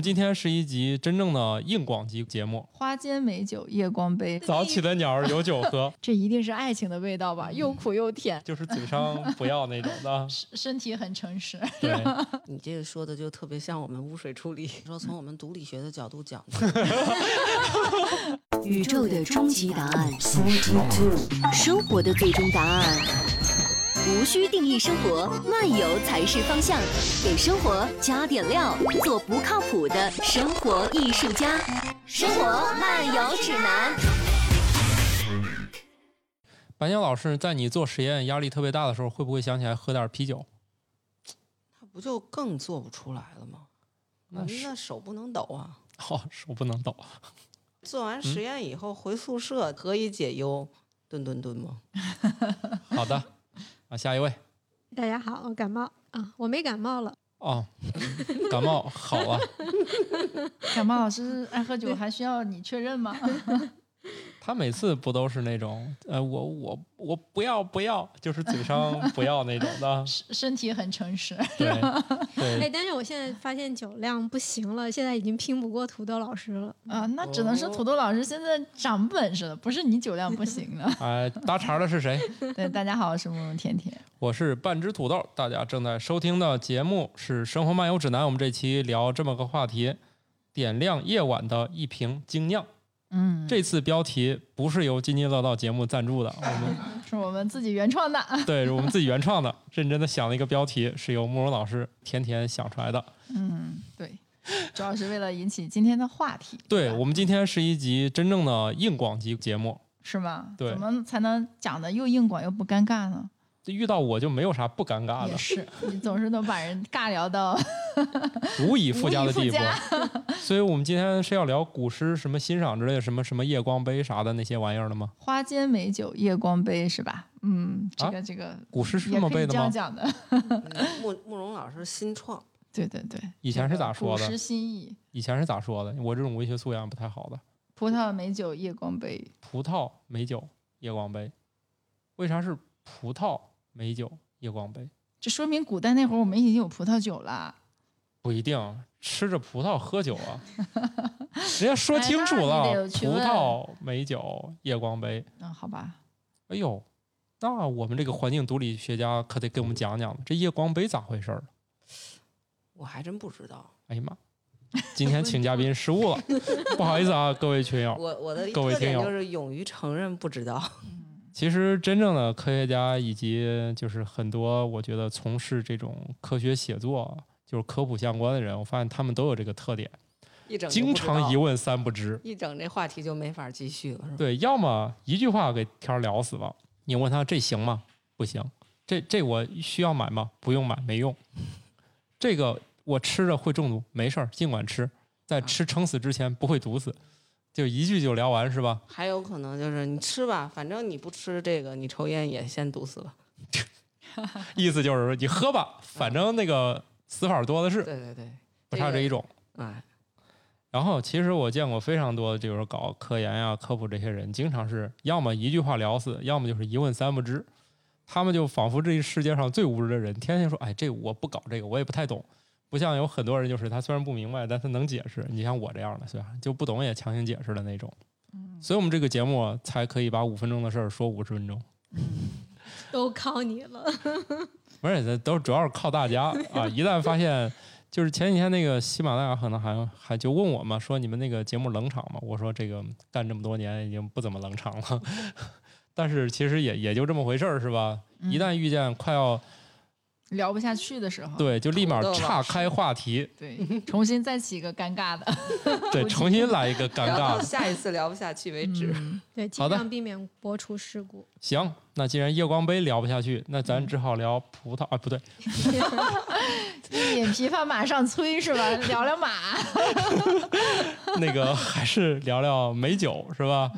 今天是一集真正的硬广级节目，花间美酒夜光杯，早起的鸟儿有酒喝，这一定是爱情的味道吧？又苦又甜，就是嘴上不要那种的。身身体很诚实。对，你这个说的就特别像我们污水处理。说从我们毒理学的角度讲，宇宙的终极答案，生活的最终答案。无需定义生活，漫游才是方向。给生活加点料，做不靠谱的生活艺术家。生活漫游指南。白鸟老师，在你做实验压力特别大的时候，会不会想起来喝点啤酒？那不就更做不出来了吗？那那手不能抖啊！哦，手不能抖。做完实验以后回宿舍，可以解忧？顿顿顿吗？好的，啊，下一位。大家好，我感冒啊，我没感冒了。哦，感冒好啊。感冒老师爱喝酒，还需要你确认吗？他每次不都是那种，呃，我我我不要不要，就是嘴上 不要那种的。身身体很诚实。对哎，但是我现在发现酒量不行了，现在已经拼不过土豆老师了。啊，那只能是土豆老师现在长本事了，不是你酒量不行了。哎，搭茬的是谁？对，大家好，我是慕容甜甜。我是半只土豆，大家正在收听的节目是《生活漫游指南》。我们这期聊这么个话题：点亮夜晚的一瓶精酿。嗯，这次标题不是由津津乐道节目赞助的，我们 是我们自己原创的。对是我们自己原创的，认真的想了一个标题，是由慕容老师甜甜想出来的。嗯，对，主要是为了引起今天的话题。对我们今天是一集真正的硬广级节目，是吗？对怎么才能讲的又硬广又不尴尬呢？遇到我就没有啥不尴尬的，是，你总是能把人尬聊到无以复加的地步。所以我们今天是要聊古诗什么欣赏之类的，什么什么夜光杯啥的那些玩意儿的吗？花间美酒夜光杯是吧？嗯，这个、啊这个古诗是这么背的吗？讲的。嗯慕慕容老师新创，对对对，以前是咋说的古诗心意，以前是咋说的？我这种文学素养不太好的。葡萄美酒夜光杯。葡萄美酒夜光杯，为啥是葡萄美酒夜光杯？这说明古代那会儿我们已经有葡萄酒了。不一定吃着葡萄喝酒啊，人家说清楚了，葡萄美酒夜光杯。嗯，好吧，哎呦，那我们这个环境毒理学家可得给我们讲讲了，这夜光杯咋回事儿？我还真不知道。哎呀妈，今天请嘉宾失误了，不好意思啊，各位群友。我我的各位听友就是勇于承认不知道。其实真正的科学家以及就是很多我觉得从事这种科学写作，就是科普相关的人，我发现他们都有这个特点，一整经常一问三不知。一整这话题就没法继续了？对，要么一句话给天儿聊死了，你问他这行吗？不行。这这我需要买吗？不用买，没用。这个我吃着会中毒，没事儿，尽管吃，在吃撑死之前不会毒死，就一句就聊完是吧？还有可能就是你吃吧，反正你不吃这个，你抽烟也先毒死了。意思就是说你喝吧，反正那个死法多的是，对对对，不差这一种。哎，然后，其实我见过非常多，就是搞科研呀、科普这些人，经常是要么一句话聊死，要么就是一问三不知。他们就仿佛这世界上最无知的人，天天说：“哎，这我不搞这个，我也不太懂。”不像有很多人，就是他虽然不明白，但他能解释。你像我这样的，虽然就不懂也强行解释的那种。所以我们这个节目才可以把五分钟的事儿说五十分钟。都靠你了。不是，都主要是靠大家啊！一旦发现，就是前几天那个喜马拉雅可能还还就问我嘛，说你们那个节目冷场吗？我说这个干这么多年已经不怎么冷场了，但是其实也也就这么回事儿，是吧？一旦遇见快要聊不下去的时候，对，就立马岔开话题，对，重新再起一个尴尬的。对，重新来一个尴尬的。下一次聊不下去为止。嗯对，尽量避免播出事故。行，那既然夜光杯聊不下去，那咱只好聊葡萄啊，不对，脸皮发马上催是吧？聊聊马。那个还是聊聊美酒是吧？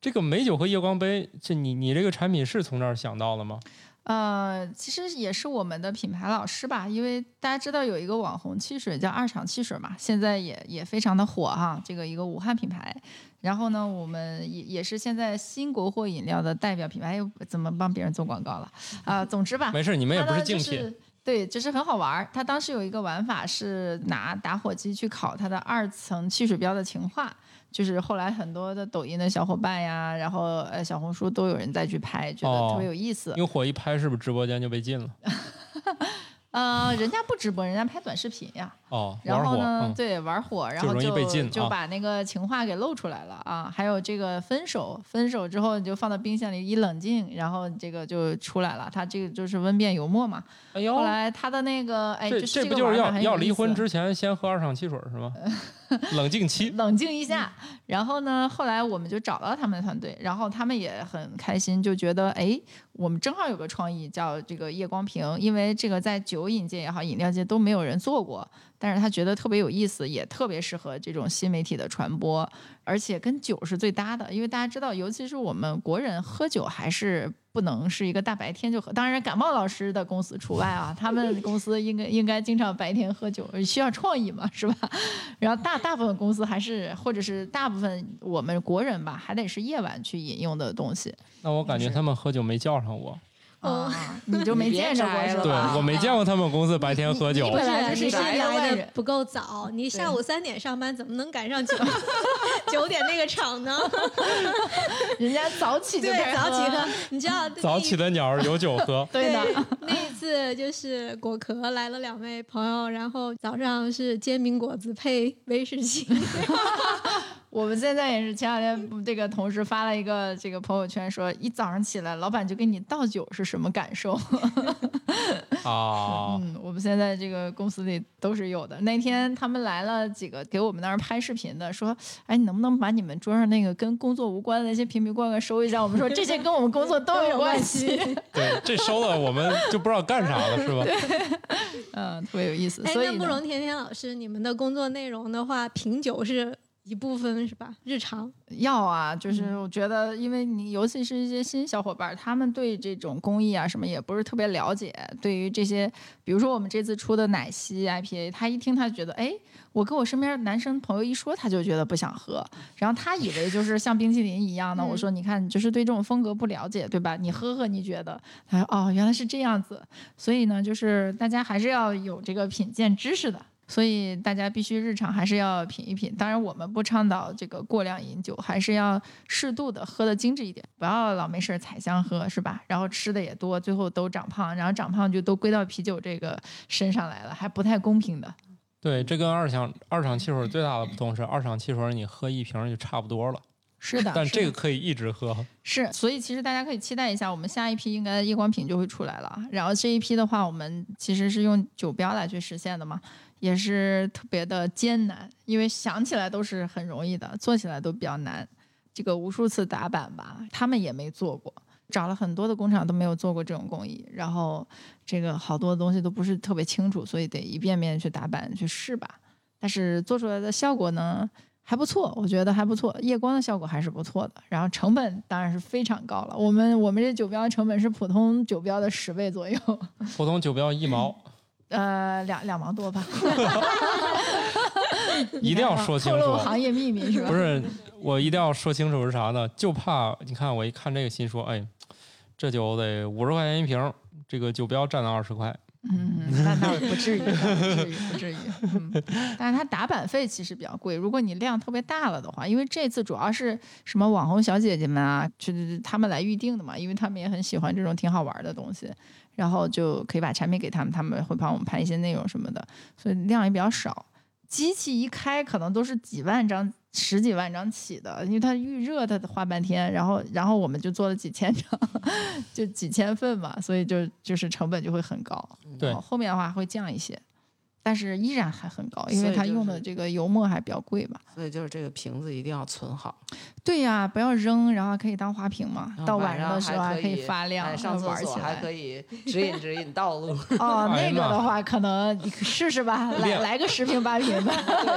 这个美酒和夜光杯，这你你这个产品是从这儿想到的吗？呃，其实也是我们的品牌老师吧，因为大家知道有一个网红汽水叫二厂汽水嘛，现在也也非常的火哈，这个一个武汉品牌。然后呢，我们也也是现在新国货饮料的代表品牌，又，怎么帮别人做广告了啊、总之吧，没事，你们也不是竞品，就是对，就是很好玩儿。他当时有一个玩法是拿打火机去烤它的二层汽水标的情话，就是后来很多的抖音的小伙伴呀，然后呃小红书都有人再去拍，觉得特别有意思。因为火一拍，是不是直播间就被禁了？呃，人家不直播，人家拍短视频呀。哦，然后呢，嗯、对，玩火，然后就就啊把那个情话给露出来了啊。还有这个分手，分手之后你就放到冰箱里一冷静，然后这个就出来了。他这个就是温变油墨嘛。哎呦后，来他的那个哎，这这不就是要要离婚之前先喝二厂汽水是吗？冷静期。冷静一下。然后呢，后来我们就找到他们的团队，然后他们也很开心，就觉得哎，我们正好有个创意叫这个夜光瓶，因为这个在酒饮界也好，饮料界都没有人做过，但是他觉得特别有意思，也特别适合这种新媒体的传播，而且跟酒是最搭的，因为大家知道，尤其是我们国人喝酒还是。不能是一个大白天就喝，当然感冒老师的公司除外啊，他们公司应该应该经常白天喝酒，需要创意嘛，是吧？然后大大部分公司还是或者是大部分我们国人吧，还得是夜晚去饮用的东西那我感觉他们喝酒没叫上我，哦啊，你就没见着过摘了对是吧？我没见过他们公司白天喝酒你。本来是你是就是一个外来的不够早，你下午三点上班，怎么能赶上九 九点那个场呢？人家早起就对开，始早起喝，你知道早起的鸟儿有酒喝，对的，那一次就是果壳来了两位朋友，然后早上是煎饼果子配威士忌，我们现在也是前两天这个同事发了一个这个朋友圈说，一早上起来老板就给你倒酒是什么感受？哦，嗯，我们现在这个公司里都是有的。那天他们来了几个给我们那儿拍视频的，说：“哎，你能不能把你们桌上那个跟工作无关的那些瓶瓶罐罐收一下？”我们说这些跟我们工作都有关系。对，这收了我们就不知道干啥了，是吧？嗯，特别有意思。哎，所以那慕容甜甜老师，你们的工作内容的话，品酒是一部分是吧？日常要啊，嗯就是我觉得，因为你尤其是一些新小伙伴，他们对这种工艺啊什么也不是特别了解。对于这些，比如说我们这次出的奶昔 IPA，他一听他就觉得，哎，我跟我身边的男生朋友一说，他就觉得不想喝，然后他以为就是像冰淇淋一样的。嗯我说，你看，你就是对这种风格不了解，对吧？你喝喝，你觉得？他说，哦，原来是这样子。所以呢，就是大家还是要有这个品鉴知识的。所以大家必须日常还是要品一品。当然，我们不倡导这个过量饮酒，还是要适度的喝的精致一点，不要老没事儿采香喝，是吧？然后吃的也多，最后都长胖，然后长胖就都归到啤酒这个身上来了，还不太公平的。对，这跟二厂二厂汽水最大的不同是，二厂汽水你喝一瓶就差不多了，是的，但这个可以一直喝。是，所以其实大家可以期待一下，我们下一批应该夜光瓶就会出来了。然后这一批的话，我们其实是用酒标来去实现的嘛，也是特别的艰难，因为想起来都是很容易的，做起来都比较难。这个无数次打板吧，他们也没做过，找了很多的工厂都没有做过这种工艺，然后这个好多东西都不是特别清楚，所以得一遍遍去打板去试吧。但是做出来的效果呢还不错，我觉得还不错，夜光的效果还是不错的。然后成本当然是非常高了，我们我们这酒标成本是普通酒标的十倍左右，普通酒标一毛，呃，两两毛多吧。一定要说清透露楚。行业秘密是吧？不是，我一定要说清楚是啥呢？就怕你看我一看这个心说，哎，这酒得五十块钱一瓶，这个酒标占了二十块，嗯，那那不至于，不至于，不至于。嗯，但是它打版费其实比较贵，如果你量特别大了的话，因为这次主要是什么网红小姐姐们啊，就是他们来预定的嘛，因为他们也很喜欢这种挺好玩的东西，然后就可以把产品给他们，他们会帮我们拍一些内容什么的，所以量也比较少。机器一开可能都是几万张、十几万张起的，因为它预热，它得花半天，然后然后我们就做了几千张，就几千份嘛，所以就就是成本就会很高。对后后面的话会降一些，但是依然还很高，因为它用的这个油墨还比较贵吧。所以就是这个瓶子一定要存好，对呀、不要扔，然后可以当花瓶嘛，到晚上的时候还可以发亮，哎上厕玩起来。所还可以指引指引道路，哦，那个的话可能你试试吧，来来个十瓶八瓶的。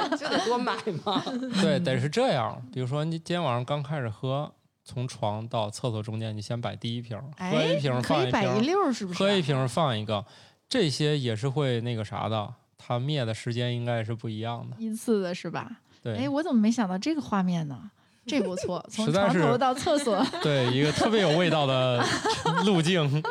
对，就得多买嘛。对，得是这样。比如说你今天晚上刚开始喝，从床到厕所中间，你先摆第一瓶，喝哎一瓶，放可以摆一瓶，溜儿，是不是？喝一瓶放一个，这些也是会那个啥的，它灭的时间应该是不一样的。依次的是吧？对，哎，我怎么没想到这个画面呢？这不错，从床头到厕所，对，一个特别有味道的 路径，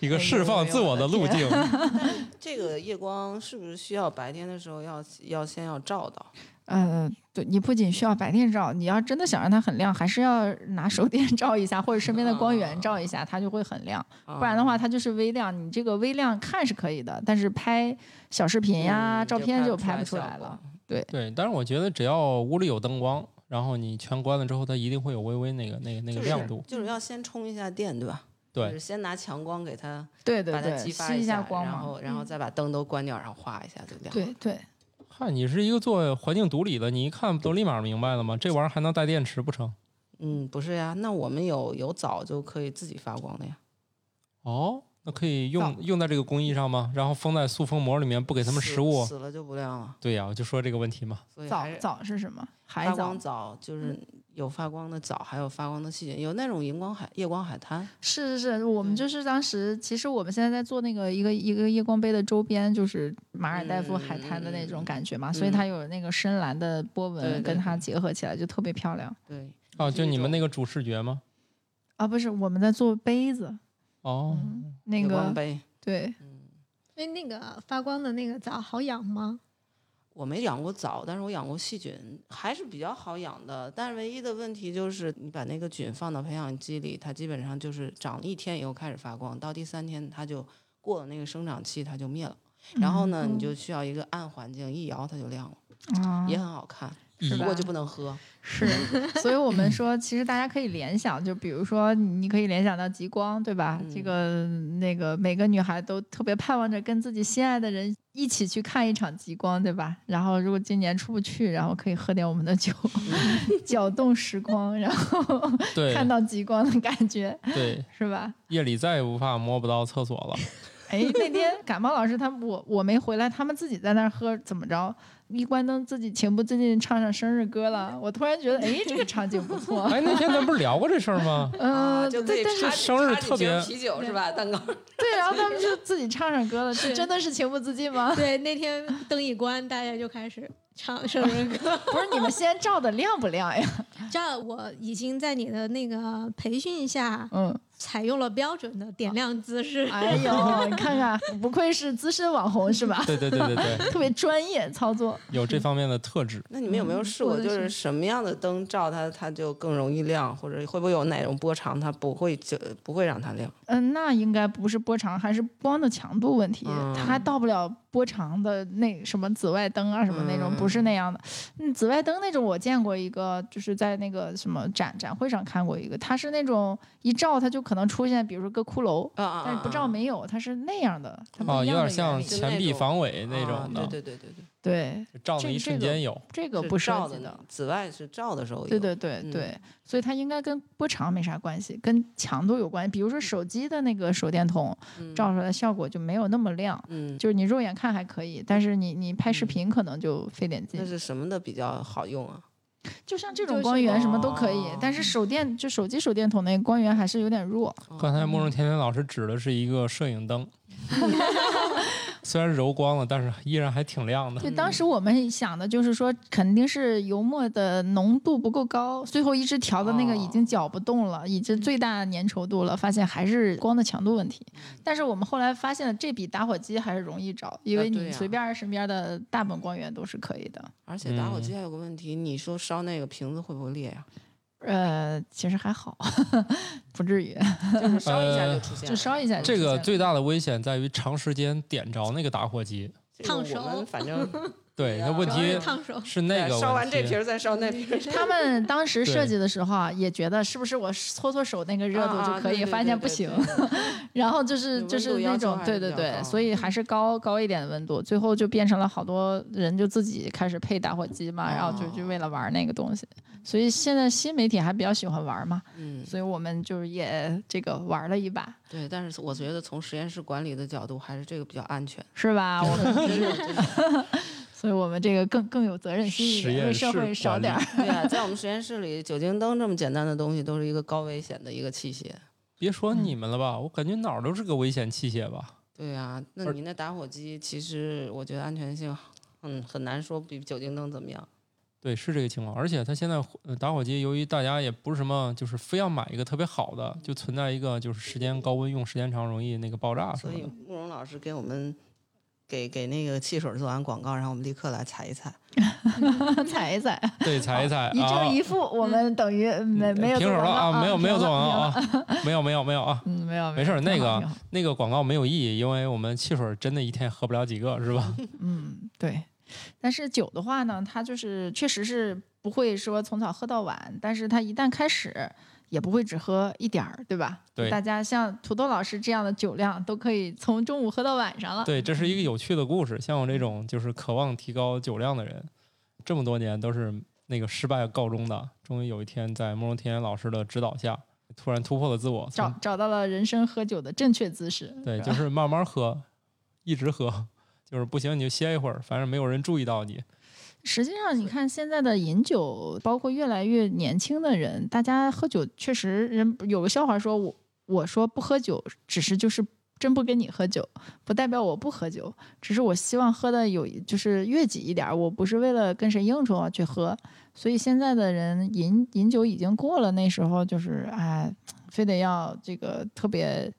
一个释放自我的路径。这个夜光是不是需要白天的时候要要先要照到？呃，对你不仅需要白天照，你要真的想让它很亮，还是要拿手电照一下，或者身边的光源照一下，它就会很亮。不然的话，它就是微亮。你这个微亮看是可以的，但是拍小视频呀、嗯照片就拍拍不出来了。对对，但是我觉得只要屋里有灯光，然后你全关了之后，它一定会有微微那个那个那个亮度。就是要先充一下电，对吧？就是对，先拿强光给它对对对激发一下光嘛。然后然后再把灯都关掉，然后画一下就亮了。对对，嗨，你是一个做环境毒理的，你一看不都立马明白了吗？这玩意儿还能带电池不成？嗯，不是呀，那我们有有藻就可以自己发光的呀。哦，那可以用用在这个工艺上吗？然后封在塑封膜里面，不给他们食物？死了就不亮了。对呀，我就说这个问题嘛。藻藻是什么？海藻发光。藻就是有发光的藻，还有发光的细菌，有那种荧光海夜光海滩。是是是，我们就是当时，其实我们现在在做那个一个一个夜光杯的周边，就是马尔代夫海滩的那种感觉嘛，所以它有那个深蓝的波纹跟它结合起来，就特别漂亮。对，哦，就你们那个个主视觉吗？啊，不是，我们在做杯子，哦，那个杯。对，哎，那个发光的那个藻好养吗？我没养过藻，但是我养过细菌，还是比较好养的。但是唯一的问题就是，你把那个菌放到培养基里，它基本上就是长了一天以后开始发光，到第三天它就过了那个生长期，它就灭了。然后呢，你就需要一个暗环境，一摇它就亮了，啊，也很好看，是吧不过就不能喝。是，所以我们说，其实大家可以联想，就比如说，你可以联想到极光，对吧？这嗯个那个每个女孩都特别盼望着跟自己心爱的人一起去看一场极光，对吧？然后如果今年出不去，然后可以喝点我们的酒，搅动时光，然后对看到极光的感觉，对，是吧？夜里再也不怕摸不到厕所了。哎，那天感冒老师他们我我没回来，他们自己在那儿喝，怎么着？一关灯，自己情不自禁唱上生日歌了。我突然觉得，哎，这个场景不错。哎，那天咱不是聊过这事儿吗？嗯，啊就对，但是生日特别啤酒是吧？蛋糕。对，然后他们就自己唱上歌了，这是真的是情不自禁吗？对，那天灯一关，大家就开始唱生日歌。不是你们先照的亮不亮呀？照我已经在你的那个培训下，嗯，采用了标准的点亮姿势。哎呦，你看看，不愧是资深网红是吧？对对对对对，特别专业操作。有这方面的特质。那你们有没有试过，就是什么样的灯照它，它就更容易亮，或者会不会有哪种波长它不会就不会让它亮？嗯，那应该不是波长，还是光的强度问题，它还到不了波长的那什么紫外灯啊什么那种，不是那样的。嗯，紫外灯那种我见过一个，就是在那个什么展展会上看过一个，它是那种一照它就可能出现，比如说个骷髅。啊啊！但是不照啊没有，它是那样的，它不哦，有点像理就钱币那种防伪那啊种的，对对对对对，对，照的一这这个瞬间有。是这个不涉照的及的。紫外是照的时候有。对对对嗯对，所以它应该跟波长没啥关系，跟强度有关系。比如说手机的那个手电筒嗯照出来效果就没有那么亮，嗯，就是你肉眼看还可以，但是你你拍视频可能就费点劲那。是什么的比较好用啊？就像这种光源什么都可以哦，但是手电就手机手电筒那个光源还是有点弱。刚才慕容甜甜老师指的是一个摄影灯，虽然柔光了，但是依然还挺亮的。对，当时我们想的就是说，肯定是油墨的浓度不够高，最后一直调的那个已经搅不动了，已经最大粘稠度了，发现还是光的强度问题。但是我们后来发现了，这比打火机还是容易找，因为你随便身边的大本光源都是可以的。而且打火嗯机还有个问题，你说烧那个瓶子会不会裂呀？呃，其实还好，不至于，就是烧一下呃就出现了，就烧一下就这个出现了最大的危险在于长时间点着那个打火机。烫手们反正对，那问题烫手。是那个烧完这瓶儿再烧那瓶儿。他们当时设计的时候啊，也觉得是不是我搓搓手那个热度啊就可以，发现不行。然后就是就是那种对对对，所以还是高高一点的温度，最后就变成了好多人就自己开始配打火机嘛，然后就就哦为了玩那个东西。所以现在新媒体还比较喜欢玩嘛，嗯，所以我们就是也这个玩了一把，对，但是我觉得从实验室管理的角度，还是这个比较安全。是吧？我们所以我们这个更更有责任心一点，为社会少点儿。对啊，在我们实验室里，酒精灯这么简单的东西，都是一个高危险的一个器械。别说你们了吧，我感觉哪儿都是个危险器械吧。对啊，那而你那打火机，其实我觉得安全性，嗯，很难说比酒精灯怎么样。对，是这个情况。而且它现在呃打火机，由于大家也不是什么，就是非要买一个特别好的，就存在一个就是时间高温用时间长容易那个爆炸所以。慕容老师给我们给给那个汽水做完广告，然后我们立刻来踩一踩。踩一踩，对，踩一踩一啊正一负，我们等于没没有平手了做广告啊，没有没有做广告啊，没有没有没有啊。嗯，没有，没事儿，那个那个广告没有意义，因为我们汽水真的一天喝不了几个，是吧？嗯，对。但是酒的话呢，它就是确实是不会说从早喝到晚，但是它一旦开始，也不会只喝一点儿，对吧？对大家像土豆老师这样的酒量，都可以从中午喝到晚上了。对，这是一个有趣的故事。像我这种就是渴望提高酒量的人，这么多年都是那个失败告终的。终于有一天，在慕容天老师的指导下，突然突破了自我，找找到了人生喝酒的正确姿势。对，就是慢慢喝，一直喝，就是不行你就歇一会儿，反正没有人注意到你。实际上，你看现在的饮酒，包括越来越年轻的人，大家喝酒确实人有个笑话说，我我说不喝酒，只是就是真不跟你喝酒，不代表我不喝酒，只是我希望喝的有就是悦己一点，我不是为了跟谁应酬啊去喝。所以现在的人饮饮酒已经过了那时候，就是哎，非得要这个特别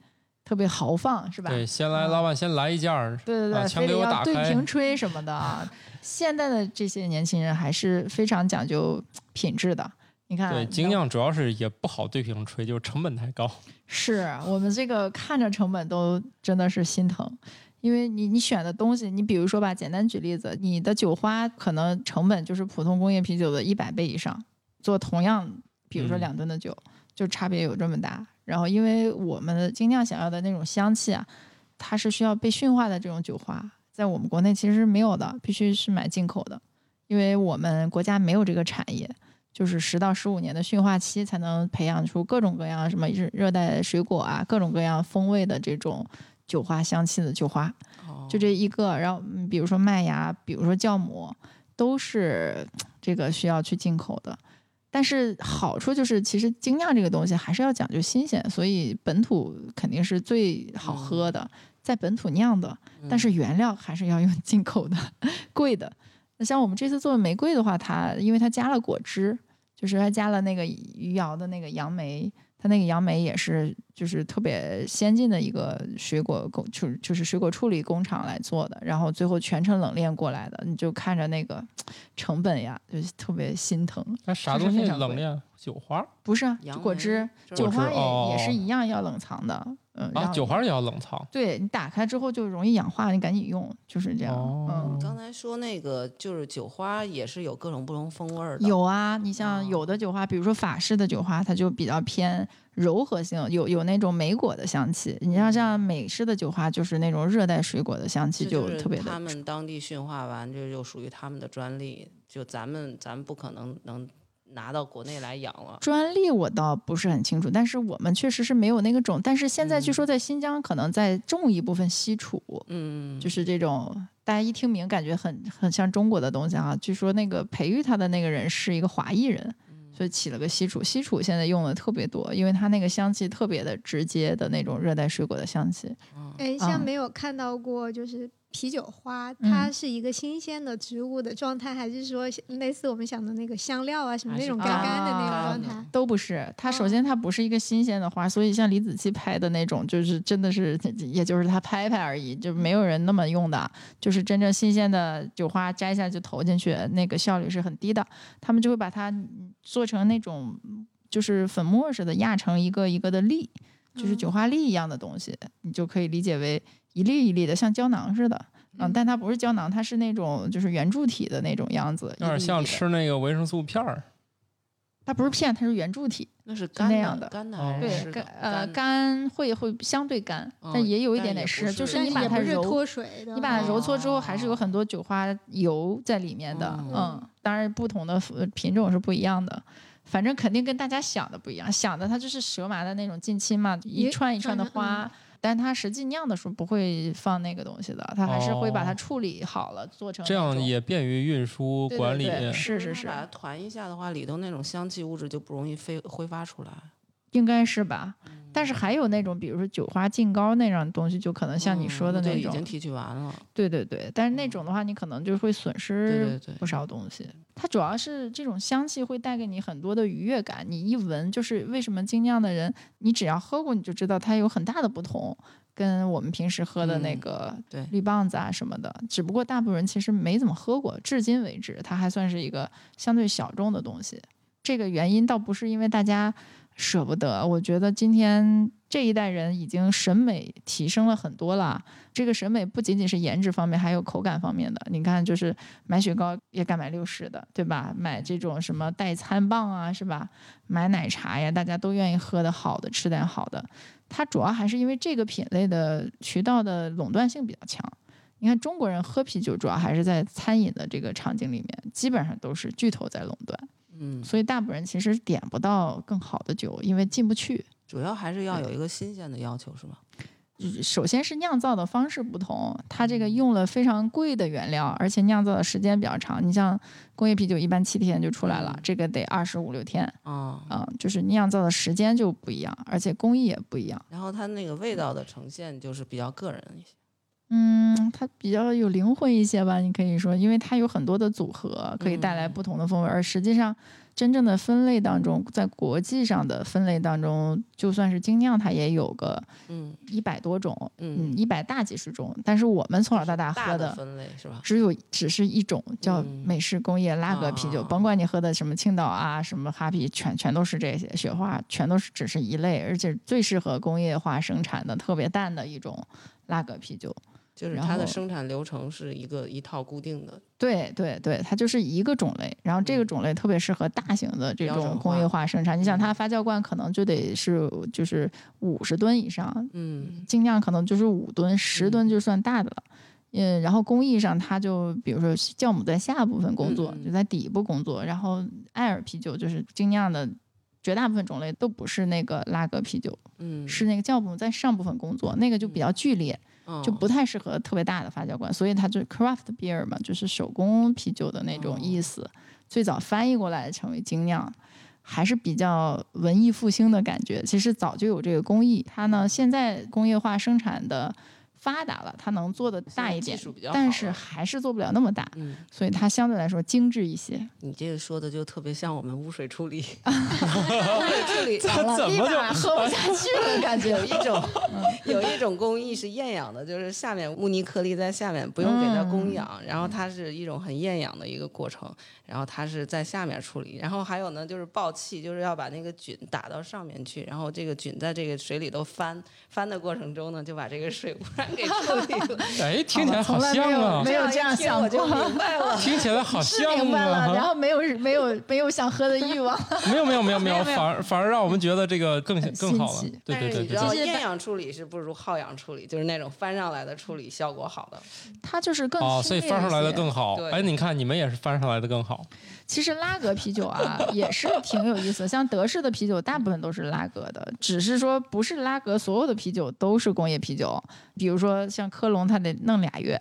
特别豪放，是吧？对，先来老板先来一件儿，对对对，把枪非得要对给我打开瓶吹什么的啊。现在的这些年轻人还是非常讲究品质的。你看，对，精酿主要是也不好对瓶吹，就是成本太高。是我们这个看着成本都真的是心疼，因为你你选的东西，你比如说吧，简单举例子，你的酒花可能成本就是普通工业啤酒的一百倍以上，做同样，比如说嗯两吨的酒，就差别有这么大。然后，因为我们的精酿想要的那种香气啊，它是需要被驯化的这种酒花，在我们国内其实是没有的，必须是买进口的，因为我们国家没有这个产业。就是十到十五年的驯化期，才能培养出各种各样什么热热带水果啊，各种各样风味的这种酒花香气的酒花。哦就这一个，然后嗯比如说麦芽，比如说酵母，都是这个需要去进口的。但是好处就是，其实精酿这个东西还是要讲究新鲜，所以本土肯定是最好喝的，在本土酿的，但是原料还是要用进口的，贵的。那像我们这次做的玫瑰的话，它因为它加了果汁，就是它加了那个余姚的那个杨梅，它那个杨梅也是就是特别先进的一个水果工，就是就是水果处理工厂来做的，然后最后全程冷链过来的，你就看着那个成本呀，就是特别心疼。那啥东西冷链？酒花不是果汁，酒花也、哦也是一样要冷藏的，嗯，然啊，后酒花也要冷藏。对你打开之后就容易氧化，你赶紧用，就是这样。哦嗯，刚才说那个就是酒花也是有各种不同风味儿的，有啊，你像哦有的酒花，比如说法式的酒花，它就比较偏柔和性，有有那种莓果的香气。你像像美式的酒花，就是那种热带水果的香气，就特别的他们当地驯化完，这就属于他们的专利，就咱们咱们不可能能拿到国内来养了。专利我倒不是很清楚，但是我们确实是没有那个种。但是现在据嗯说在新疆可能在种一部分西楚，嗯，就是这种大家一听名感觉很很像中国的东西啊。据说那个培育它的那个人是一个华裔人，所以起了个西楚。西楚现在用的特别多，因为它那个香气特别的直接的那种热带水果的香气。哎，啊像没有看到过，就是啤酒花，嗯它是一个新鲜的植物的状态，还是说类似我们想的那个香料啊什么那种干干的那种状的态？都不是，它首先它不是一个新鲜的花，所以像李子柒拍的那种，就是真的是，也就是它拍拍而已，就没有人那么用的。就是真正新鲜的酒花摘下就投进去，那个效率是很低的。他们就会把它做成那种就是粉末似的，压成一个一个的粒，就是酒花粒一样的东西，你就可以理解为一粒一粒的，像胶囊似的。嗯，但它不是胶囊，它是那种就是圆柱体的那种样子，有点像吃那个维生素片儿。它不是片，它是圆柱体。那是干那样的对干呃干干会会相对干，嗯但也有一点点湿，就是你把它揉，脱水的，你把它揉搓之后，还是有哦很多酒花油在里面的。嗯嗯，当然不同的呃品种是不一样的。反正肯定跟大家想的不一样，想的它就是蛇麻的那种近亲嘛，一串一串的花，但它实际酿的时候不会放那个东西的，它还是会把它哦处理好了，做成这样也便于运输管理。对是是是把它团一下的话，里头那种香气物质就不容易飞挥发出来。应该是吧？但是还有那种，比如说酒花净膏那样的东西，就可能像你说的那种，已经提取完了。对对对。但是那种的话，你可能就会损失不少东西。它主要是这种香气会带给你很多的愉悦感，你一闻就是为什么精酿的人，你只要喝过你就知道它有很大的不同，跟我们平时喝的那嗯个绿棒子啊什么的。只不过大部分人其实没怎么喝过，至今为止它还算是一个相对小众的东西。这个原因倒不是因为大家舍不得，我觉得今天这一代人已经审美提升了很多了。这个审美不仅仅是颜值方面，还有口感方面的。你看，就是买雪糕也敢买六十的，对吧？买这种什么代餐棒啊，是吧？买奶茶呀，大家都愿意喝的好的，吃点好的。它主要还是因为这个品类的渠道的垄断性比较强。你看中国人喝啤酒，主要还是在餐饮的这个场景里面，基本上都是巨头在垄断。嗯，所以大部分人其实点不到更好的酒，因为进不去。主要还是要有一个新鲜的要求，是吧？首先是酿造的方式不同，它这个用了非常贵的原料，而且酿造的时间比较长。你像工业啤酒，一般七天就出来了，嗯这个得二十五六天啊、啊、就是酿造的时间就不一样，而且工艺也不一样。然后它那个味道的呈现就是比较个人一些。嗯，它比较有灵魂一些吧，你可以说，因为它有很多的组合，可以带来嗯不同的风味。而实际上，真正的分类当中，在国际上的分类当中，就算是精酿，它也有个嗯一百多种，嗯，嗯，一百大几十种。但是我们从小到大大喝的分类是吧？只有只是一种叫嗯美式工业拉格啤酒，啊甭管你喝的什么青岛啊、什么哈啤，全全都是这些，雪花全都是只是一类，而且最适合工业化生产的特别淡的一种拉格啤酒。就是它的生产流程是一个一套固定的。对对对，它就是一个种类，然后这个嗯种类特别适合大型的这种工业化化生产。你想，嗯它发酵罐可能就得是就是五十吨以上，嗯精酿可能就是五吨、十吨嗯就算大的了。嗯，然后工艺上，它就比如说酵母在下部分工作，就在底部工作。然后艾尔啤酒就是精酿的，绝大部分种类都不是那个拉格啤酒，嗯，是那个酵母在上部分工作，那个就比较剧烈，就嗯不太适合特别大的发酵罐，所以它就 craft beer 嘛，就是手工啤酒的那种意思。最早翻译过来成为精酿，还是比较文艺复兴的感觉。其实早就有这个工艺，它呢现在工业化生产的发达了，它能做的大一点但是还是做不了那么大，嗯，所以它相对来说精致一些。你这个说的就特别像我们污水处理，处理怎么就喝不下 去了？感觉有一种 有一种工艺是厌氧的，就是下面污泥颗粒在下面，不用给它供氧，然后它是一种很厌氧的一个过程，然后它是在下面处理，然后还有呢就是爆气，就是要把那个菌打到上面去，然后这个菌在这个水里头翻翻的过程中呢，就把这个水污染给处理了。哎，听起来好像啊没，有这样想我就过明白了。听起来好是像明白了，然啊，后没有没有没有想喝的欲望。没有没有没有没有，没有反而反而让我们觉得这个更更好了。对对对对厌氧处理是不如耗氧处理，就是那种翻上来的处理效果好的。它就是更哦，所以翻上来的些更好。对哎，你看你们也是翻上来的更好。其实拉格啤酒啊也是挺有意思的，像德式的啤酒大部分都是拉格的，只是说不是拉格所有的啤酒都是工业啤酒。比如说像科隆，它得弄俩月，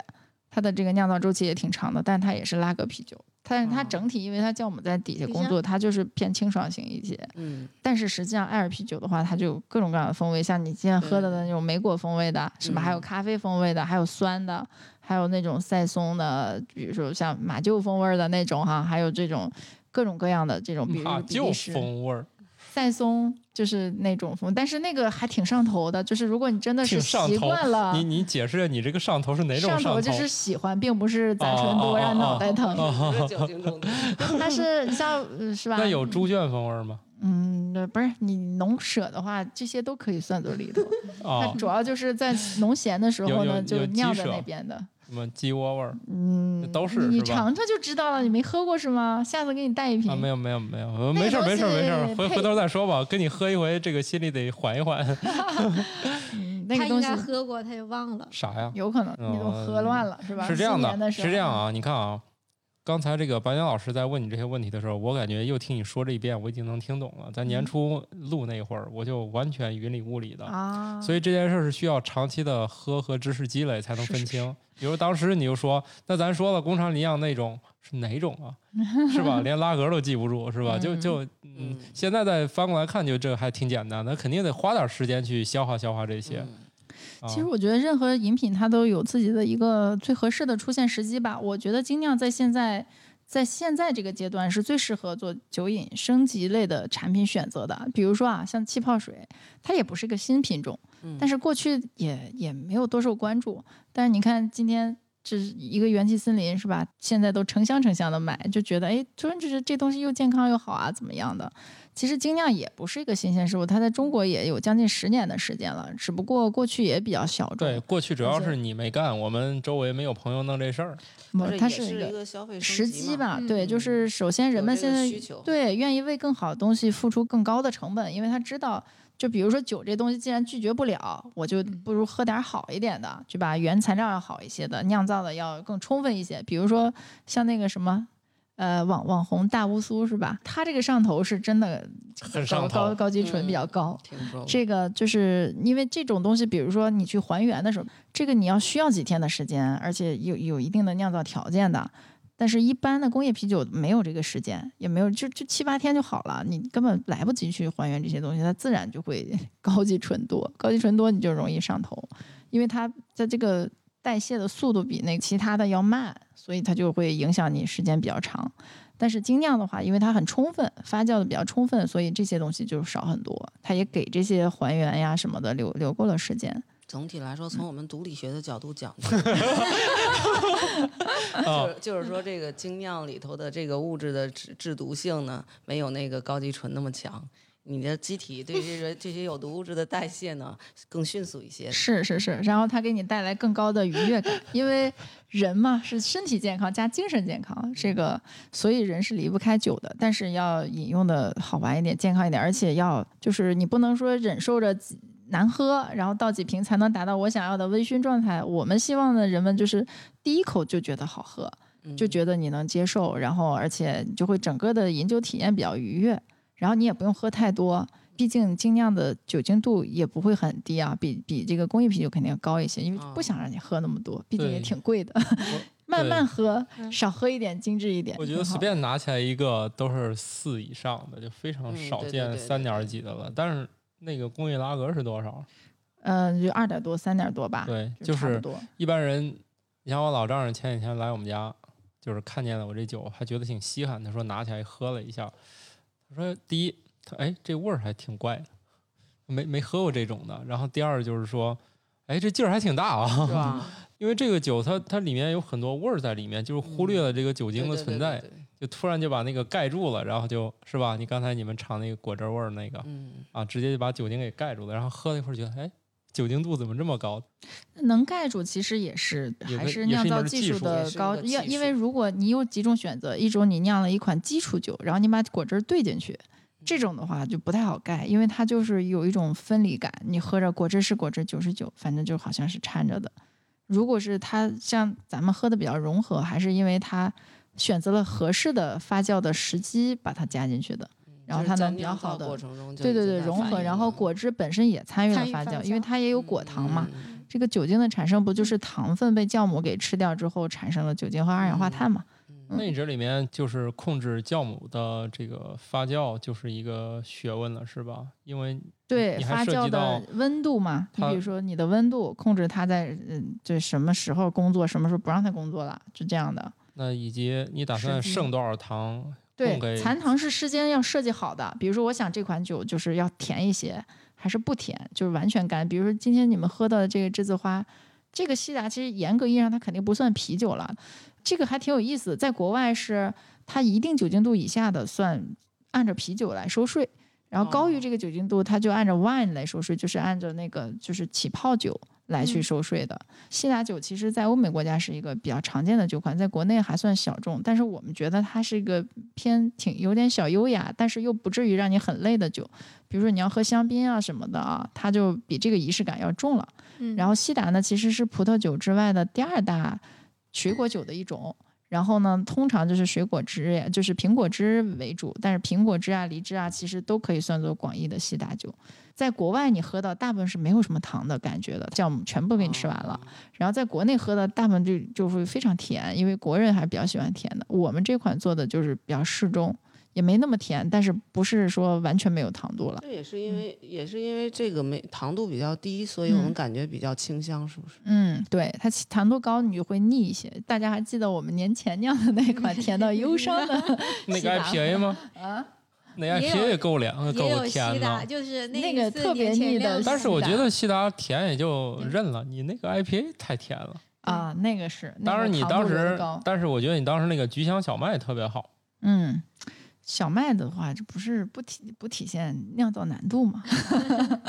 它的这个酿造周期也挺长的，但它也是拉格啤酒。但是它哦整体因为它酵母在底下工作，它就是偏清爽型一些。嗯，但是实际上，艾尔啤酒的话，它就有各种各样的风味，像你今天喝的那种莓果风味的，是吧？还有嗯咖啡风味的，还有酸的，还有那种赛松的，比如说像马厩风味的那种哈，还有这种各种各样的这种，比如马厩风味儿，赛松就是那种风，但是那个还挺上头的，就是如果你真的是习惯了。你你解释下你这个上头是哪种头？上头就是喜欢，并不是攒哦唇多让脑袋疼。不是酒精中毒。它是你像呃是吧？那有猪圈风味吗？嗯，那不是你农舍的话，这些都可以算作里头。它哦，主要就是在农闲的时候呢，就酿在那边的。什么鸡窝味儿嗯，都是你尝尝就知道了。你没喝过是吗？下次给你带一瓶。啊？没有没有没有，没事儿没事儿没事儿，回回头再说吧。跟你喝一回，这个心里得缓一缓。他应个东西该喝过，他也忘了。啥呀？有可能你都喝乱了是吧？是这样的，是这样啊。你看啊，刚才这个白岩老师在问你这些问题的时候，我感觉又听你说这一遍，我已经能听懂了。在年初录那会儿，我就完全云里雾里的。啊，所以这件事儿是需要长期的喝和知识积累才能分清。比如当时你就说，那咱说了工厂里养那种是哪种啊？是吧？连拉格都记不住，是吧？就就嗯嗯，现在再翻过来看，就这还挺简单的，肯定得花点时间去消化消化这些。其实我觉得任何饮品它都有自己的一个最合适的出现时机吧。我觉得精酿在现在在现在这个阶段是最适合做酒饮升级类的产品选择的。比如说啊，像气泡水，它也不是个新品种，嗯但是过去也也没有多受关注。但是你看今天。这一个元气森林是吧？现在都成箱成箱的买，就觉得哎，突然就是这东西又健康又好啊，怎么样的？其实精酿也不是一个新鲜事物，它在中国也有将近十年的时间了，只不过过去也比较小众。对，过去主要是你没干，我们周围没有朋友弄这事儿。不它是一个消费时机吧，嗯对，就是首先人们现在需求对愿意为更好的东西付出更高的成本，因为他知道，就比如说酒这东西，既然拒绝不了，我就嗯不如喝点好一点的，对吧？原材料要好一些的，酿造的要更充分一些。比如说像那个什么。呃，网网红大乌苏是吧？它这个上头是真的很上头高高级醇比较嗯高，这个就是因为这种东西，比如说你去还原的时候，这个你要需要几天的时间，而且有有一定的酿造条件的。但是，一般的工业啤酒没有这个时间，也没有就就七八天就好了，你根本来不及去还原这些东西，它自然就会 高级醇多，高级醇多你就容易上头，因为它在这个代谢的速度比那其他的要慢，所以它就会影响你时间比较长。但是精酿的话，因为它很充分，发酵的比较充分，所以这些东西就少很多。它也给这些还原呀什么的留留够了时间。总体来说，从我们毒理学的角度讲，啊就是就是说，这个精酿里头的这个物质的制制毒性呢，没有那个高级醇那么强。你的机体对这个这些有毒物质的代谢呢，更迅速一些。是是是，然后它给你带来更高的愉悦感，因为人嘛是身体健康加精神健康，这个所以人是离不开酒的，但是要饮用的好玩一点、健康一点，而且要就是你不能说忍受着难喝，然后倒几瓶才能达到我想要的微醺状态。我们希望的人们就是第一口就觉得好喝，就嗯觉得你能接受，然后而且你就会整个的饮酒体验比较愉悦，然后你也不用喝太多，毕竟精酿的酒精度也不会很低啊，比比这个工业啤酒肯定要高一些，因为哦不想让你喝那么多，毕竟也挺贵的，慢慢喝，嗯少喝一点，精致一点。我觉得随便拿起来一个都是四以上的，就非常嗯少见三点对对几的了。但是那个工业拉格是多少？嗯、就二点多、三点多吧，对，就是。一般人，你像我老丈人前几天来我们家，就是看见了我这酒，还觉得挺稀罕，他说拿起来喝了一下，他说第一，他哎这味儿还挺怪的，没没喝过这种的。然后第二就是说，哎这劲儿还挺大啊，是吧？因为这个酒它它里面有很多味儿在里面，就是忽略了这个酒精的存在，对对对就突然就把那个盖住了，然后就是吧？你刚才你们尝那个果汁味儿那个嗯，啊，直接就把酒精给盖住了，然后喝了一会儿觉得哎。酒精度怎么这么高？能盖住其实也是还是酿造技术术的高，因因为如果你有几种选择，一种你酿了一款基础酒，然后你把果汁儿兑进去，这种的话就不太好盖，因为它就是有一种分离感，你喝着果汁是果汁，酒是酒，反正就好像是掺着的。如果是它像咱们喝的比较融合，还是因为它选择了合适的发酵的时机把它加进去的。然后它能比较好的过程中对对对融合，然后果汁本身也参与了发酵，因为它也有果糖嘛。嗯这个酒精的产生不就是糖分被酵母给吃掉之后产生了酒精和二氧化碳嘛？嗯那你这里面就是控制酵母的这个发酵，就是一个学问了，是吧？因为对，发酵的温度嘛，比如说你的温度控制它在嗯，这什么时候工作，什么时候不让它工作了，就这样的。那以及你打算剩多少糖对，残糖是事先要设计好的。比如说，我想这款酒就是要甜一些，还是不甜，就是完全干。比如说今天你们喝的这个栀子花，这个西达其实严格意义上它肯定不算啤酒了，这个还挺有意思。在国外是它一定酒精度以下的算按照啤酒来收税，然后高于哦这个酒精度，它就按照 wine 来收税，就是按照那个就是起泡酒来去嗯收税的。西达酒其实在欧美国家是一个比较常见的酒款，在国内还算小众，但是我们觉得它是一个偏挺有点小优雅，但是又不至于让你很累的酒。比如说你要喝香槟啊什么的啊，它就比这个仪式感要重了。嗯，然后西达呢，其实是葡萄酒之外的第二大水果酒的一种。然后呢，通常就是水果汁呀，就是苹果汁为主，但是苹果汁啊、梨汁啊，其实都可以算作广义的西打酒。在国外你喝到大部分是没有什么糖的感觉的，酵母全部给你吃完了。然后在国内喝的大部分就就会非常甜，因为国人还是比较喜欢甜的。我们这款做的就是比较适中，也没那么甜，但是不是说完全没有糖度了。这也是因为，也是因为这个没糖度比较低，所以我们嗯感觉比较清香，是不是？嗯，对，它其糖度高，你就会腻一些。大家还记得我们年前酿的那款甜到忧伤的 那个 IPA 吗？啊？那也 IPA 也够凉，也够甜打，的。就是那个特别腻的但是我觉得西达甜也就认了，你那个 IPA 太甜了。啊，那个是。那当然你当时，但是我觉得你当时那个菊香小麦特别好。嗯，小麦的话，这不是不体不体现酿造难度吗？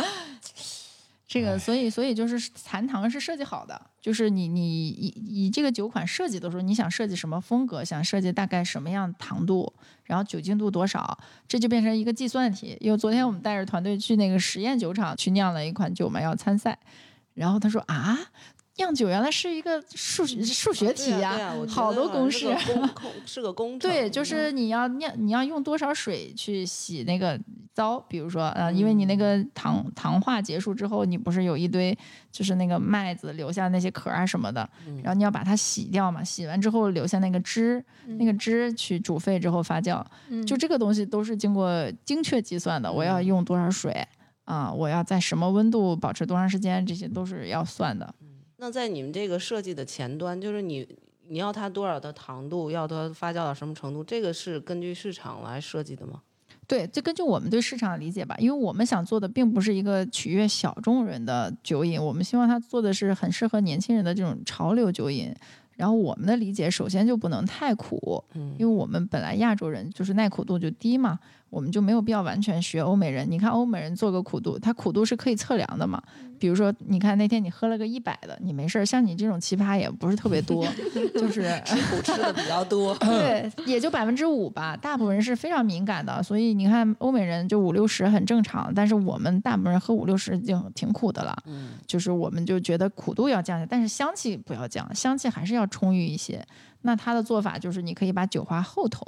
这个，所以所以就是残糖是设计好的，就是你你以以这个酒款设计的时候，你想设计什么风格，想设计大概什么样糖度，然后酒精度多少，这就变成一个计算题。因为昨天我们带着团队去那个实验酒厂去酿了一款酒嘛，要参赛，然后他说啊。酿酒原来是一个数学数学题呀、啊对啊 好多公式。是个。工。对，就是你要酿，你要用多少水去洗那个糟，比如说，呃，因为你那个糖糖化结束之后，你不是有一堆就是那个麦子留下那些壳啊什么的，然后你要把它洗掉嘛，洗完之后留下那个汁，那个汁去煮沸之后发酵，嗯。就这个东西都是经过精确计算的，我要用多少水啊，我要在什么温度保持多长时间，这些都是要算的。那在你们这个设计的前端，就是你你要它多少的糖度，要它发酵到什么程度，这个是根据市场来设计的吗？对，这根据我们对市场的理解吧，因为我们想做的并不是一个取悦小众人的酒饮，我们希望它做的是很适合年轻人的这种潮流酒饮。然后我们的理解首先就不能太苦，嗯因为我们本来亚洲人就是耐苦度就低嘛，我们就没有必要完全学欧美人。你看欧美人做个苦度，他苦度是可以测量的嘛。比如说，你看那天你喝了个一百的，你没事儿，像你这种奇葩也不是特别多，就是 吃苦吃的比较多。对，也就百分之五吧。大部分人是非常敏感的，所以你看欧美人就五六十很正常，但是我们大部分人喝五六十已经挺苦的了。嗯，就是我们就觉得苦度要降下，但是香气不要降，香气还是要充裕一些。那他的做法就是你可以把酒花后投，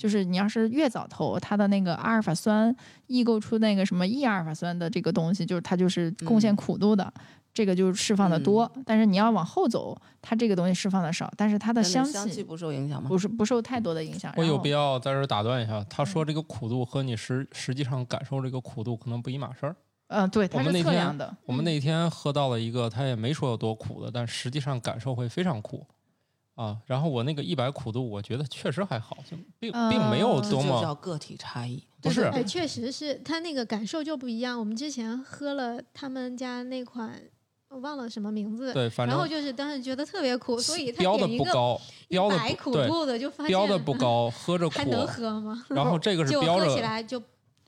就是你要是越早投，它的那个阿尔法酸异构出那个什么 E 阿尔法酸的这个东西，就是它就是贡献苦度的。这个就是释放的多，但是你要往后走，它这个东西释放的少，但是它的香香气不受影响吗？不是不受太多的影响。我有必要在这儿打断一下，他说这个苦度和你实实际上感受这个苦度可能不一码事儿。呃，对，它是我们那天测量的。我们那天喝到了一个，他也没说有多苦的，但实际上感受会非常苦啊。然后我那个一百苦度，我觉得确实还好，就并并没有多么叫个体差异。不是哎，确实是他那个感受就不一样。我们之前喝了他们家那款，我忘了什么名字，对，反正然后就是当时觉得特别苦，所以他标的点一个不高，标的百苦，度的，就发现标的不高，喝着 苦还，能喝吗？然后这个是标着起来就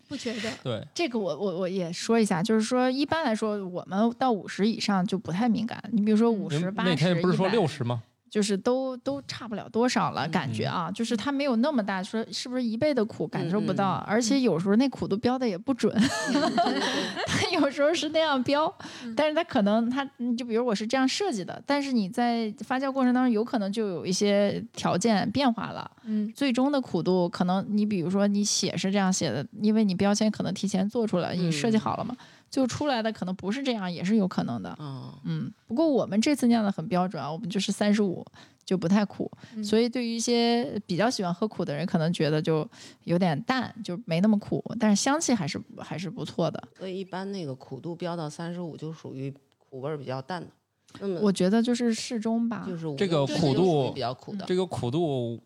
不觉得。对，这个我我我也说一下，就是说一般来说，我们到五十以上就不太敏感。你比如说五十、八十，那天不是说100六十吗？就是都都差不了多少了，感觉啊，就是它没有那么大，说是不是一倍的苦感受不到，嗯而且有时候那苦度标的也不准，它有时候是那样标，但是它可能它你就比如我是这样设计的，但是你在发酵过程当中有可能就有一些条件变化了，嗯，最终的苦度可能你比如说你写是这样写的，因为你标签可能提前做出来，你设计好了嘛，最后出来的可能不是这样，也是有可能的。嗯，嗯，不过我们这次酿的很标准啊，我们就是三十五，就不太苦，嗯所以对于一些比较喜欢喝苦的人，可能觉得就有点淡，就没那么苦，但是香气还是还是不错的。所以一般那个苦度标到三十五就属于苦味儿比较淡的。那么我觉得就是适中吧，就是五这个苦度比较苦的。这个苦度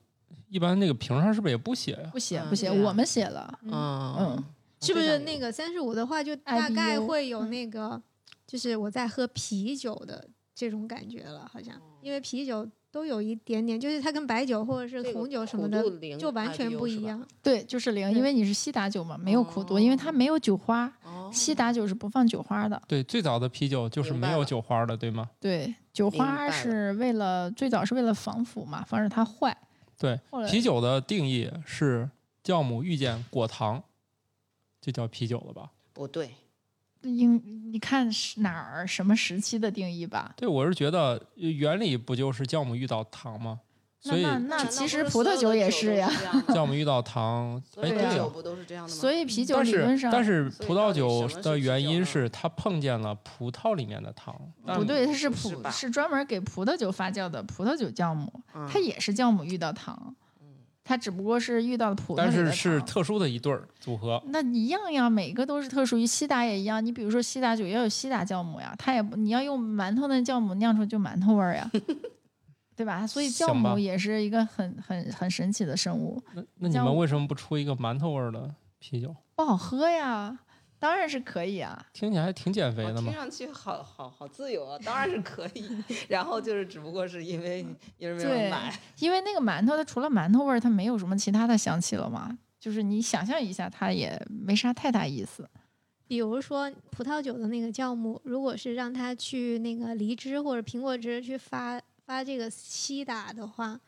一般那个瓶上是不是也不写呀？不写嗯不写，我们写了，嗯嗯，是不是那个三十五的话，就大概会 有嗯那个，就是我在喝啤酒的这种感觉了，好像，因为啤酒都有一点点，就是它跟白酒或者是红酒什么的就完全不一样。对，就是零，因为你是西打酒嘛，没有苦度，因为它没有酒花，哦，西打酒是不放酒花的。对，最早的啤酒就是没有酒花的，对吗？对，酒花是为了最早是为了防腐嘛，防止它坏。对，啤酒的定义是酵母遇见果糖，就叫啤酒了吧？不对，应你看是哪儿什么时期的定义吧？对，我是觉得呃原理不就是酵母遇到糖吗？所以那那其实葡萄酒也是呀，酵母遇到糖，对呀的酒不都是这样的吗？所以啤酒理论上但是葡萄酒的原因是它碰见了葡萄里面的糖，不对，它是葡是专门给葡萄酒发酵的葡萄酒酵母，嗯它也是酵母遇到糖，它只不过是遇到了普通的是是特殊的一对儿组合。那一样呀，每个都是特殊于西打也一样。你比如说西打酒也有西打酵母呀，它也不你要用馒头的酵母酿出就馒头味儿呀，对吧？所以酵母也是一个很很很神奇的生物，那那你们为什么不出一个馒头味儿的啤酒？不好喝呀。当然是可以啊，听起来还挺减肥哦的嘛听。上去好好好自由啊，当然是可以。然后就是只不过是因为因为没有买，因为那个馒头它除了馒头味儿，它没有什么其他的香气了嘛。就是你想象一下，它也没啥太大意思。比如说葡萄酒的那个酵母，如果是让它去那个梨汁或者苹果汁去发发这个西打的话，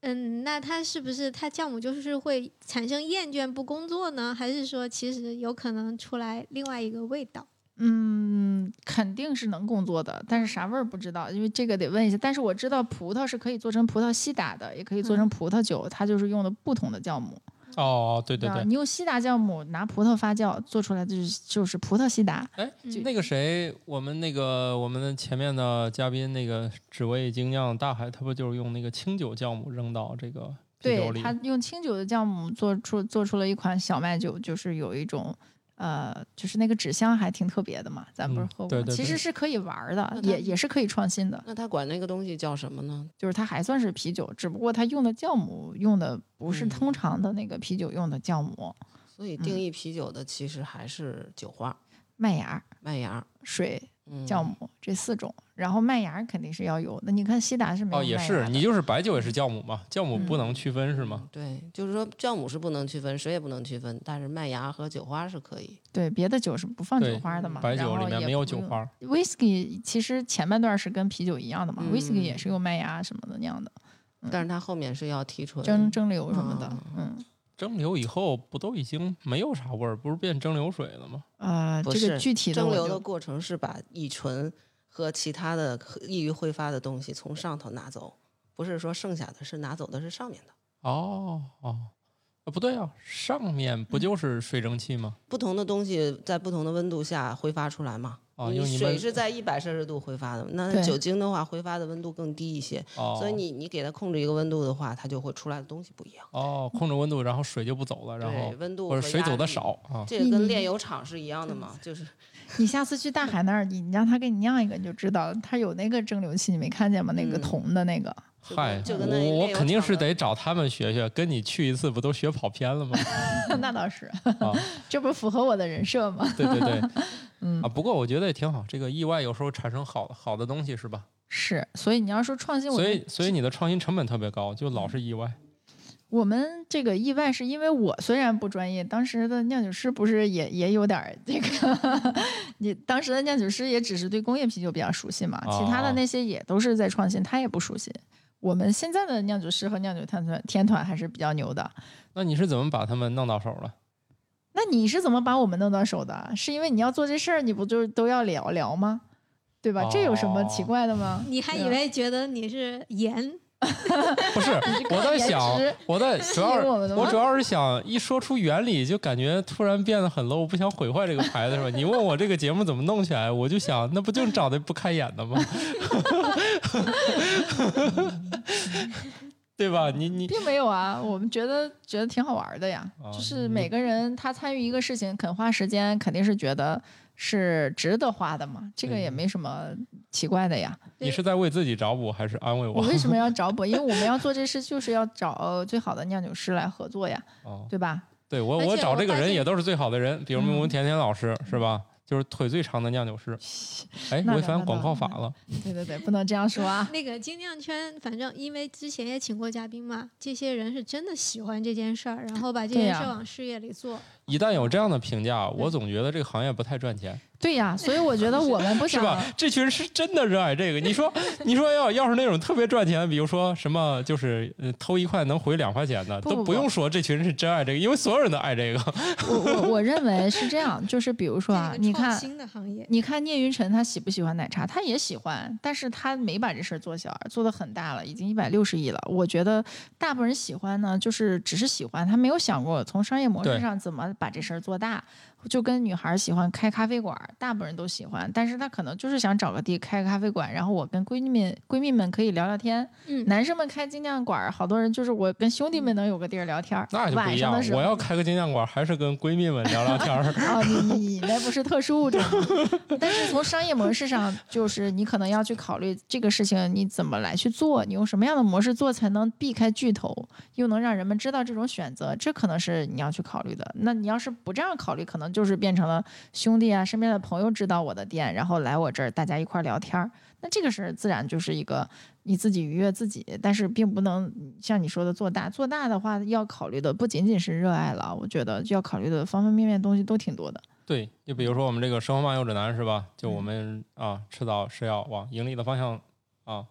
嗯，那它是不是它酵母就是会产生厌倦不工作呢？还是说其实有可能出来另外一个味道？嗯，肯定是能工作的，但是啥味儿不知道，因为这个得问一下。但是我知道葡萄是可以做成葡萄西打的，也可以做成葡萄酒，它就是用的不同的酵母。哦，对对对，啊你用西达酵母拿葡萄发酵做出来的就是就是葡萄西达。哎嗯，那个谁，我们那个我们的前面的嘉宾那个只为精酿大海，他不就是用那个清酒酵母扔到这个啤酒对，他？用清酒的酵母做出做出了一款小麦酒，就是有一种。呃，就是那个纸箱还挺特别的嘛，咱不是嗯喝过吗？对对对其实是可以玩的也也是可以创新的。那他管那个东西叫什么呢？就是它还算是啤酒，只不过它用的酵母用的不是嗯通常的那个啤酒用的酵母，所以定义啤酒的其实还是酒花、麦芽、麦芽、水、嗯酵母这四种，然后麦芽肯定是要有的。你看西达是没有哦，也麦芽的是，你就是白酒也是酵母嘛，酵母不嗯能区分是吗？对，就是说酵母是不能区分，水也不能区分，但是麦芽和酒花是可以。对别的酒是不放酒花的嘛，白酒里面没有。酒花。whisky 其实前半段是跟啤酒一样的嘛、嗯 w h i s k y 也是用麦芽什么的酿的，但是它后面是要提纯蒸蒸馏什么的，嗯嗯。蒸馏以后不都已经没有啥味儿，不是变蒸馏水了吗？呃，不这个是具体的蒸馏的过程是把乙醇和其他的易于挥发的东西从上头拿走，不是说剩下的是拿走的是上面的。哦哦，啊不对啊，上面不就是水蒸气吗？不同的东西在不同的温度下挥发出来嘛。哦，你水是在一百摄氏度挥发的，那酒精的话挥发的温度更低一些，哦，所以你你给它控制一个温度的话，它就会出来的东西不一样。哦控制温度，然后水就不走了，然后，温度或者水走的少啊。这个跟炼油厂是一样的嘛，就是 你下次去大海那儿，你你让他给你酿一个，你就知道了。他有那个蒸馏器，你没看见吗？那个嗯铜的那个，嗨，我我肯定是得找他们学学，跟你去一次不都学跑偏了吗？那倒是，啊，这不符合我的人设吗？对对对，嗯啊，不过我觉得也挺好，这个意外有时候产生好好的东西是吧？是，所以你要说创新，我所以所以你的创新成本特别高，就老是意外。我们这个意外是因为我虽然不专业，当时的酿酒师不是也也有点儿这个，你当时的酿酒师也只是对工业啤酒比较熟悉嘛，其他的哦那些也都是在创新，他也不熟悉。我们现在的酿酒师和酿酒天团天团还是比较牛的。那你是怎么把他们弄到手了？那你是怎么把我们弄到手的？是因为你要做这事儿，你不就都要聊聊吗？对吧？这有什么奇哦怪的吗？你还以为觉得你是盐？不是，我在想，我在主要是我我主要是想一说出原理，就感觉突然变得很 low，我不想毁坏这个牌子是吧？你问我这个节目怎么弄起来，我就想那不就长得不开眼的吗？对吧？你你并没有啊，我们觉得觉得挺好玩的呀。啊就是每个人他参与一个事情，肯花时间，肯定是觉得是值得花的嘛。这个也嗯没什么奇怪的呀。你是在为自己找补还是安慰我？我为什么要找补？因为我们要做这 事，就是要找最好的酿酒师来合作呀，哦，对吧？对我我找这个人也都是最好的人，比如我嗯们甜甜老师是吧？就是腿最长的酿酒师。哎，违反广告法了。对对对，不能这样说啊。那个精酿圈，反正因为之前也请过嘉宾嘛，这些人是真的喜欢这件事儿，然后把这件事儿往事业里做。一旦有这样的评价，我嗯。总觉得这个行业不太赚钱，对呀，所以我觉得我们不想是吧？这群人是真的热爱这个。你说，你说要要是那种特别赚钱，比如说什么就是呃偷一块能回两块钱的，都不不不不用说这群人是真爱这个，因为所有人都爱这个。我我我认为是这样，就是比如说啊，你看新的行业，你看聂云辰他喜不喜欢奶茶？他也喜欢，但是他没把这事儿做小，做的很大了，已经一百六十亿了。我觉得大部分人喜欢呢，就是只是喜欢，他没有想过从商业模式上怎么把这事儿做大。就跟女孩喜欢开咖啡馆，大部分人都喜欢，但是他可能就是想找个地开个咖啡馆，然后我跟闺蜜们闺蜜们可以聊聊天。嗯，男生们开精酿馆，好多人就是我跟兄弟们能有个地儿聊天。那就不一样晚上的时，候，我要开个精酿馆，还是跟闺蜜们聊聊天啊。哦，你你你那不是特殊物种，但是从商业模式上，就是你可能要去考虑这个事情你怎么来去做，你用什么样的模式做才能避开巨头，又能让人们知道这种选择，这可能是你要去考虑的。那你要是不这样考虑，可能就是变成了兄弟啊、身边的朋友知道我的店，然后来我这儿大家一块儿聊天儿，那这个事儿自然就是一个你自己愉悦自己，但是并不能像你说的做大。做大的话，要考虑的不仅仅是热爱了，我觉得要考虑的方方面面东西都挺多的。对，就比如说我们这个生活漫游指南是吧？就我们啊，迟早是要往盈利的方向啊，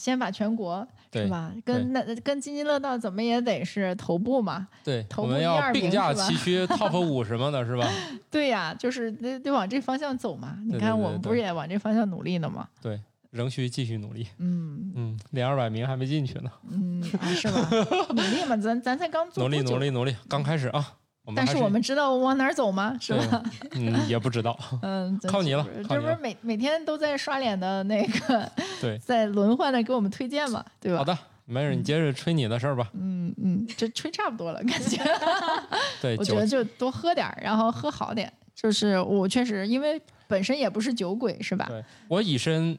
先把全国对是吧？跟那跟津津乐道怎么也得是头部嘛。对，头我们要并驾齐驱 top 五什么的，是吧？对呀，就是得得往这方向走嘛。你看我们不是也往这方向努力呢吗？对，仍需继续努力。嗯嗯，连二百名还没进去呢，嗯，啊是吧？努力嘛，咱咱才刚做努力努力努力，刚开始啊。但是我们知道往哪儿走吗？是吧？嗯也不知道，嗯，靠你了这不是每每天都在刷脸的那个，对 在轮换的给我们推荐嘛，对吧？好的，没事，你接着吹你的事儿吧。嗯嗯，这吹差不多了，感觉。对，酒我觉得就多喝点儿，然后喝好点。就是我确实因为本身也不是酒鬼，是吧？对我以身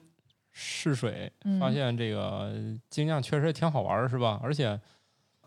试水，嗯发现这个精酿确实挺好玩儿，是吧？而且，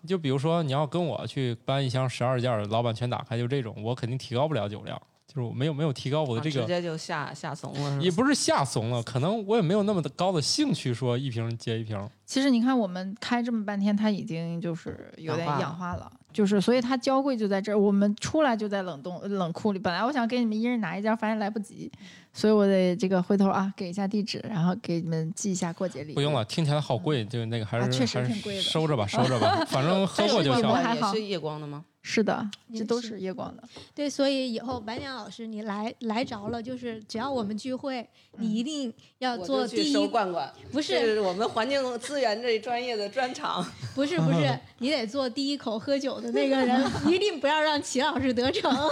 就比如说你要跟我去搬一箱十二件儿，老板全打开，就这种，我肯定提高不了酒量，就是我没有没有提高我的这个，啊直接就下下怂了？也不是下怂了，可能我也没有那么的高的兴趣说一瓶接一瓶。其实你看，我们开这么半天，它已经就是有点氧化了化，就是所以它娇贵就在这儿，我们出来就在冷冻冷库里。本来我想给你们一人拿一件，发现来不及，所以我得这个回头啊给一下地址，然后给你们寄一下过节礼物。不用了，听起来好贵，就那个还是、啊确实挺贵的收着吧，收着吧，反正喝过就行了。们还好是夜光的吗？是的，这都是是夜光的。对，所以以后白娘老师你来来着了，就是只要我们聚会，你一定要做第一罐罐，不是是我们环境资源这一专业的专长。不是不是，你得做第一口喝酒的那个人，一定不要让齐老师得逞。哦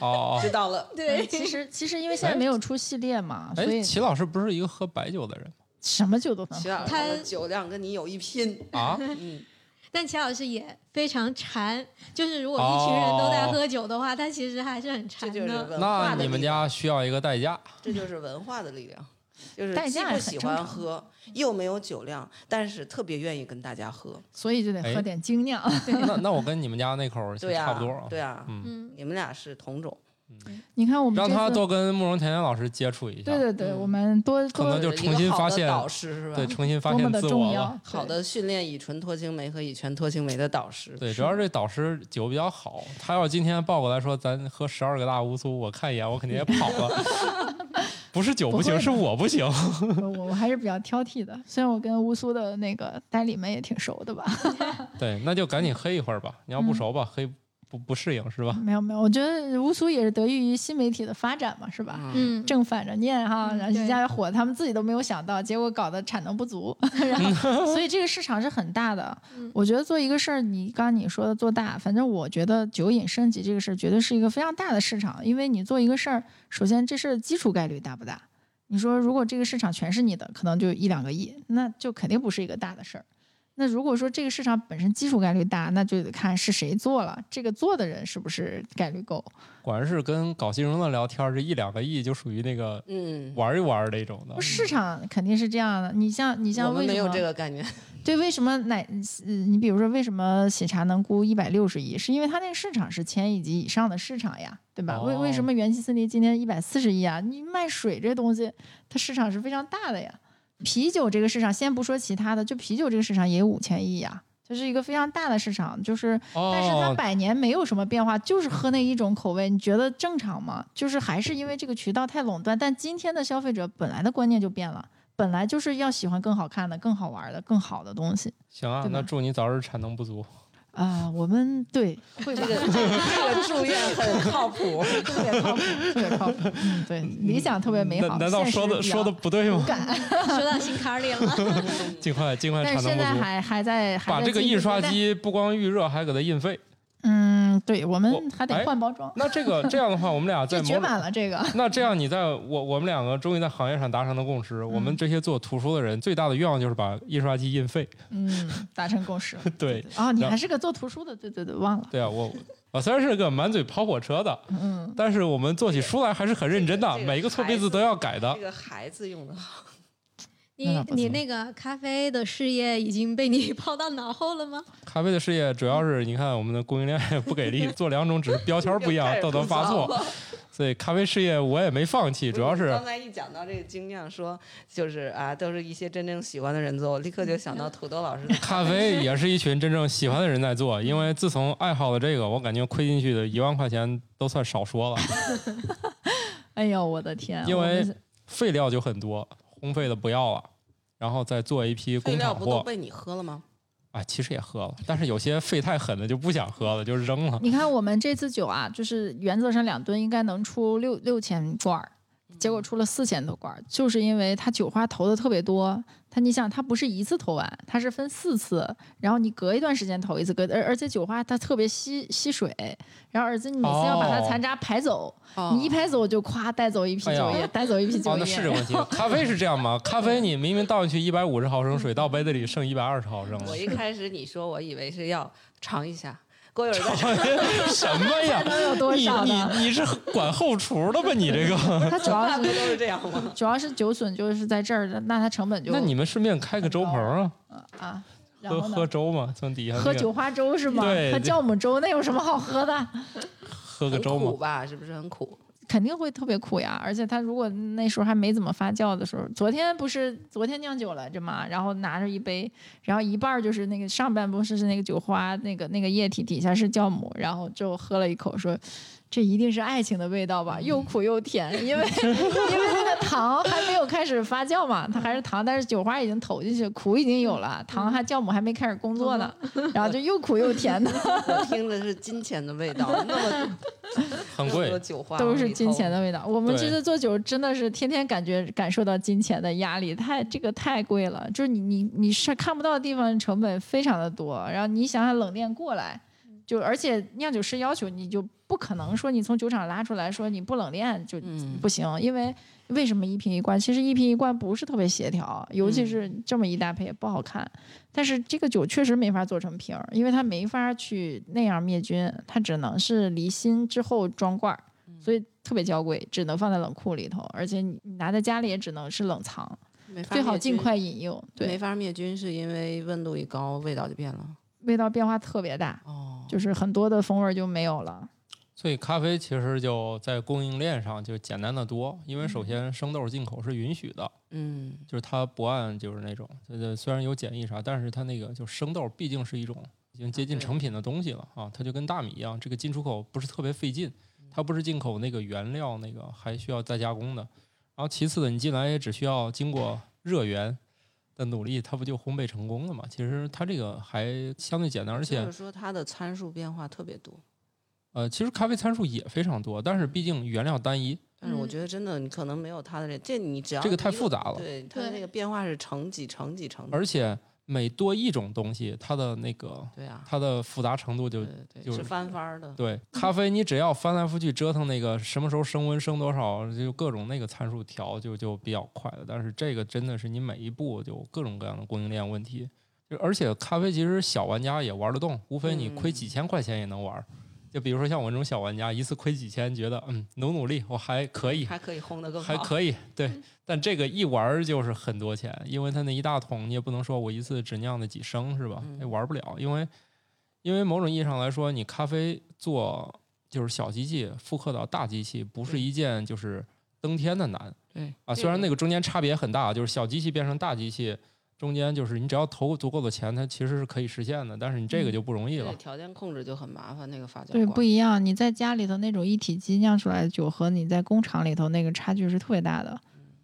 哦，知道了，对嗯，其实其实因为现在没有出系列嘛，所哎，以齐老师不是一个喝白酒的人什么酒都能喝。齐老师酒量跟你有一拼。啊？嗯，但齐老师也非常馋，就是如果一群人都在哦喝酒的话，他其实还是很这就是馋的。文化那你们家需要一个代驾。这就是文化的力量，就是既不喜欢喝，又没有酒量，但是特别愿意跟大家喝。所以就得哎喝点精酿。那那我跟你们家那口儿对呀、差不多啊。对啊，嗯，嗯，你们俩是同种，你看我们让他多跟慕容甜甜老师接触一下，对对对，嗯我们多多可能就重新发现导师是吧？对，重新发现自我了。。好的训练乙醇脱氢酶和乙醛脱氢酶的导师。对，主要是这导师酒比较好，他要今天抱过来说咱喝十二个大乌苏，我看一眼我肯定也跑了。不是酒不行，不是我不行。我我我还是比较挑剔的，虽然我跟乌苏的那个代理们也挺熟的吧。对，那就赶紧黑一会儿吧。你要不熟吧，黑不不适应是吧？没有没有，我觉得乌苏也是得益于新媒体的发展嘛，是吧？嗯，嗯，正反着念哈，嗯然后一对家火，他们自己都没有想到，结果搞得产能不足，然后 所以这个市场是很大的嗯。我觉得做一个事儿，你刚刚你说的做大，反正我觉得酒饮升级这个事儿绝对是一个非常大的市场，因为你做一个事儿，首先这事儿基础概率大不大？你说如果这个市场全是你的，可能就一两个亿，那就肯定不是一个大的事儿。那如果说这个市场本身基础概率大，那就得看是谁做了，这个做的人是不是概率够。果然是跟搞金融的聊天，这一两个亿就属于那个嗯，玩一玩那种的不。市场肯定是这样的，你像你像为什么我们没有这个概念。对，为什么奶？呃，你比如说，为什么喜茶能估一百六十亿？是因为它那个市场是千亿级以上的市场呀，对吧？为为什哦么元气森林今天一百四十亿啊？你卖水这东西，它市场是非常大的呀。啤酒这个市场，先不说其他的，就啤酒这个市场也有五千亿呀。这是一个非常大的市场，就是但是它哦，百年没有什么变化，就是喝那一种口味，你觉得正常吗？就是还是因为这个渠道太垄断，但今天的消费者本来的观念就变了，本来就是要喜欢更好看的、更好玩的、更好的东西行啊，那祝你早日产能不足。啊、我们对会这个这个这个祝愿很靠谱。特别靠谱，特别靠谱，嗯，对，理想特别美好，难难道说的说的不对吗？说到心坎里了。尽快尽快但。现在还还在还在把这个印刷机不光预热，还给它印废。嗯，对我们还得哎换包装，那这个这样的话，我们俩 在这绝版了这个。那这样，你在我我们两个终于在行业上达成了共识。我嗯们这些做图书的人，最大的愿望就是把印刷机印废。嗯，达成共识。对哦，你还是个做图书的，对对对，忘了。对啊，我我虽然是个满嘴跑火车的，嗯，但是我们做起书来还是很认真的，这个每一个错别字都要改的这。个孩子用的好，你你那个咖啡的事业已经被你 抛到脑后了吗？咖啡的事业主要是你看我们的供应链不给力，做两种只是标签不一样，都能发作。所以咖啡事业我也没放弃，主要是刚才一讲到这个精酿，说就是啊，都是一些真正喜欢的人做，我立刻就想到土豆老师的咖啡也是一群真正喜欢的人在做。因为自从爱好了这个，我感觉亏进去的一万块钱都算少说了。哎呦，我的天！因为废料就很多，烘焙的不要了，然后再做一批工厂货。不都被你喝了吗？啊，其实也喝了，但是有些肺太狠的就不想喝了，就扔了。你看我们这次酒啊，就是原则上两吨应该能出六六千罐儿，结果出了四千多罐儿，就是因为它酒花投的特别多。它你想，它不是一次投完，它是分四次，然后你隔一段时间投一次，隔而而且酒花它特别吸吸水，然后而且你每次要把它哦残渣排走，哦你一排走就夸带走一批酒液，带走一批酒哦，液。那是这问题。咖啡是这样吗？咖啡你明明倒进去一百五十毫升水，到杯子里剩一百二十毫升了我。一开始你说，我以为是要尝一下，过一会儿再什么呀？能有多你少呢？你你是管后厨的吧？你这个？它主要不是 都是这样吗？主要是酒损就是在这儿的，那它成本就那你们顺便开个粥棚啊，啊，然喝喝粥嘛，从底下那个喝酒花粥是吗？喝酵母粥那有什么好喝的？喝个粥嘛。苦吧？是不是很苦？肯定会特别苦呀！而且他如果那时候还没怎么发酵的时候，昨天不是昨天酿酒来着嘛，然后拿着一杯，然后一半就是那个上半部是是那个酒花，那个那个液体底下是酵母，然后就喝了一口说。这一定是爱情的味道吧，又苦又甜，因为 因为那个糖还没有开始发酵嘛，它还是糖，但是酒花已经投进去，苦已经有了，糖还酵母还没开始工作呢，然后就又苦又甜的，我听的是金钱的味道，那么 很贵，酒花都是金钱的味道。我们对其实做酒真的是天天感觉感受到金钱的压力，太这个太贵了。就是你你你是看不到的地方，成本非常的多。然后你想想冷链过来，就而且酿酒师要求你就不可能说你从酒厂拉出来说你不冷链就嗯不行，因为为什么一瓶一罐？其实一瓶一罐不是特别协调，尤其嗯是这么一搭配也不好看。但是这个酒确实没法做成瓶儿，因为它没法去那样灭菌，它只能是离心之后装罐儿，嗯所以特别娇贵，只能放在冷库里头，而且你你拿在家里也只能是冷藏，最好尽快饮用。对没，法灭菌，是因为温度一高，味道就变了。味道变化特别大，哦，就是很多的风味儿就没有了。所以咖啡其实就在供应链上就简单的多，因为嗯。首先生豆进口是允许的，嗯，就是它不按就是那种，呃，虽然有检疫啥，但是它那个就生豆毕竟是一种已经接近成品的东西了啊，它就跟大米一样，这个进出口不是特别费劲，它不是进口那个原料那个还需要再加工的，然后其次的你进来也只需要经过热源的努力，它不就烘焙成功了嘛？其实它这个还相对简单，而且就是说它的参数变化特别多。呃，其实咖啡参数也非常多，但是毕竟原料单一，但是我嗯觉得真的，你可能没有它的这，这你只要这个太复杂了对它的那个变化是成几成几成几，而且每多一种东西，它的那个对啊，它的复杂程度就就是是翻番儿的。对，咖啡你只要翻来覆去折腾那个什么时候升温升多少，就各种那个参数调就就比较快了。但是这个真的是你每一步就各种各样的供应链问题，就而且咖啡其实小玩家也玩得动，无非你亏几千块钱也能玩。就比如说像我这种小玩家，一次亏几千，觉得嗯努努力我还可以，还可以烘得更好，还可以，对。但这个一玩就是很多钱，因为它那一大桶，你也不能说我一次只酿那几升是吧？嗯也玩不了，因为因为某种意义上来说，你咖啡做就是小机器复刻到大机器，不是一件就是登天的难对啊。虽然那个中间差别很大，就是小机器变成大机器，中间就是你只要投足够的钱，它其实是可以实现的，但是你这个就不容易了对，。条件控制就很麻烦，那个发酵对，不一样。你在家里头那种一体机酿出来的酒和你在工厂里头那个差距是特别大的。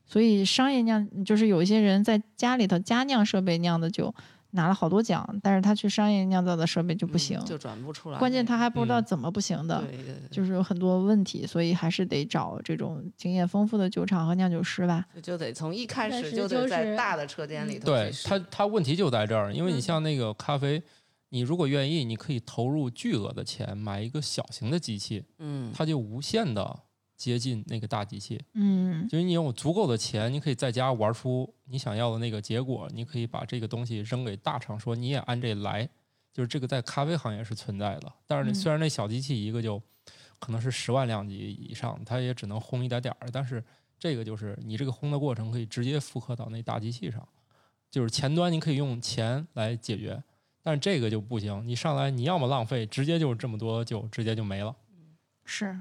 所以商业酿就是有一些人在家里头家酿设备酿的酒拿了好多奖，但是他去商业酿造的设备就不嗯行。就转不出来。关键他还不知道嗯怎么不行的，对对对，就是有很多问题，所以还是得找这种经验丰富的酒厂和酿酒师吧。就得从一开始就得在大的车间里头对去试它，它问题就在这儿，因为你嗯像那个咖啡，你如果愿意，你可以投入巨额的钱买一个小型的机器，嗯，它就无限的接近那个大机器。嗯，就是你有足够的钱，你可以在家玩出你想要的那个结果。你可以把这个东西扔给大厂，说你也按这来。就是这个在咖啡行业是存在的，但是虽然那小机器一个就可能是十万量级以上，它也只能烘一点点儿，但是这个就是你这个烘的过程可以直接复刻到那大机器上，就是前端你可以用钱来解决，但是这个就不行，你上来你要么浪费，直接就是这么多就直接就没了。是。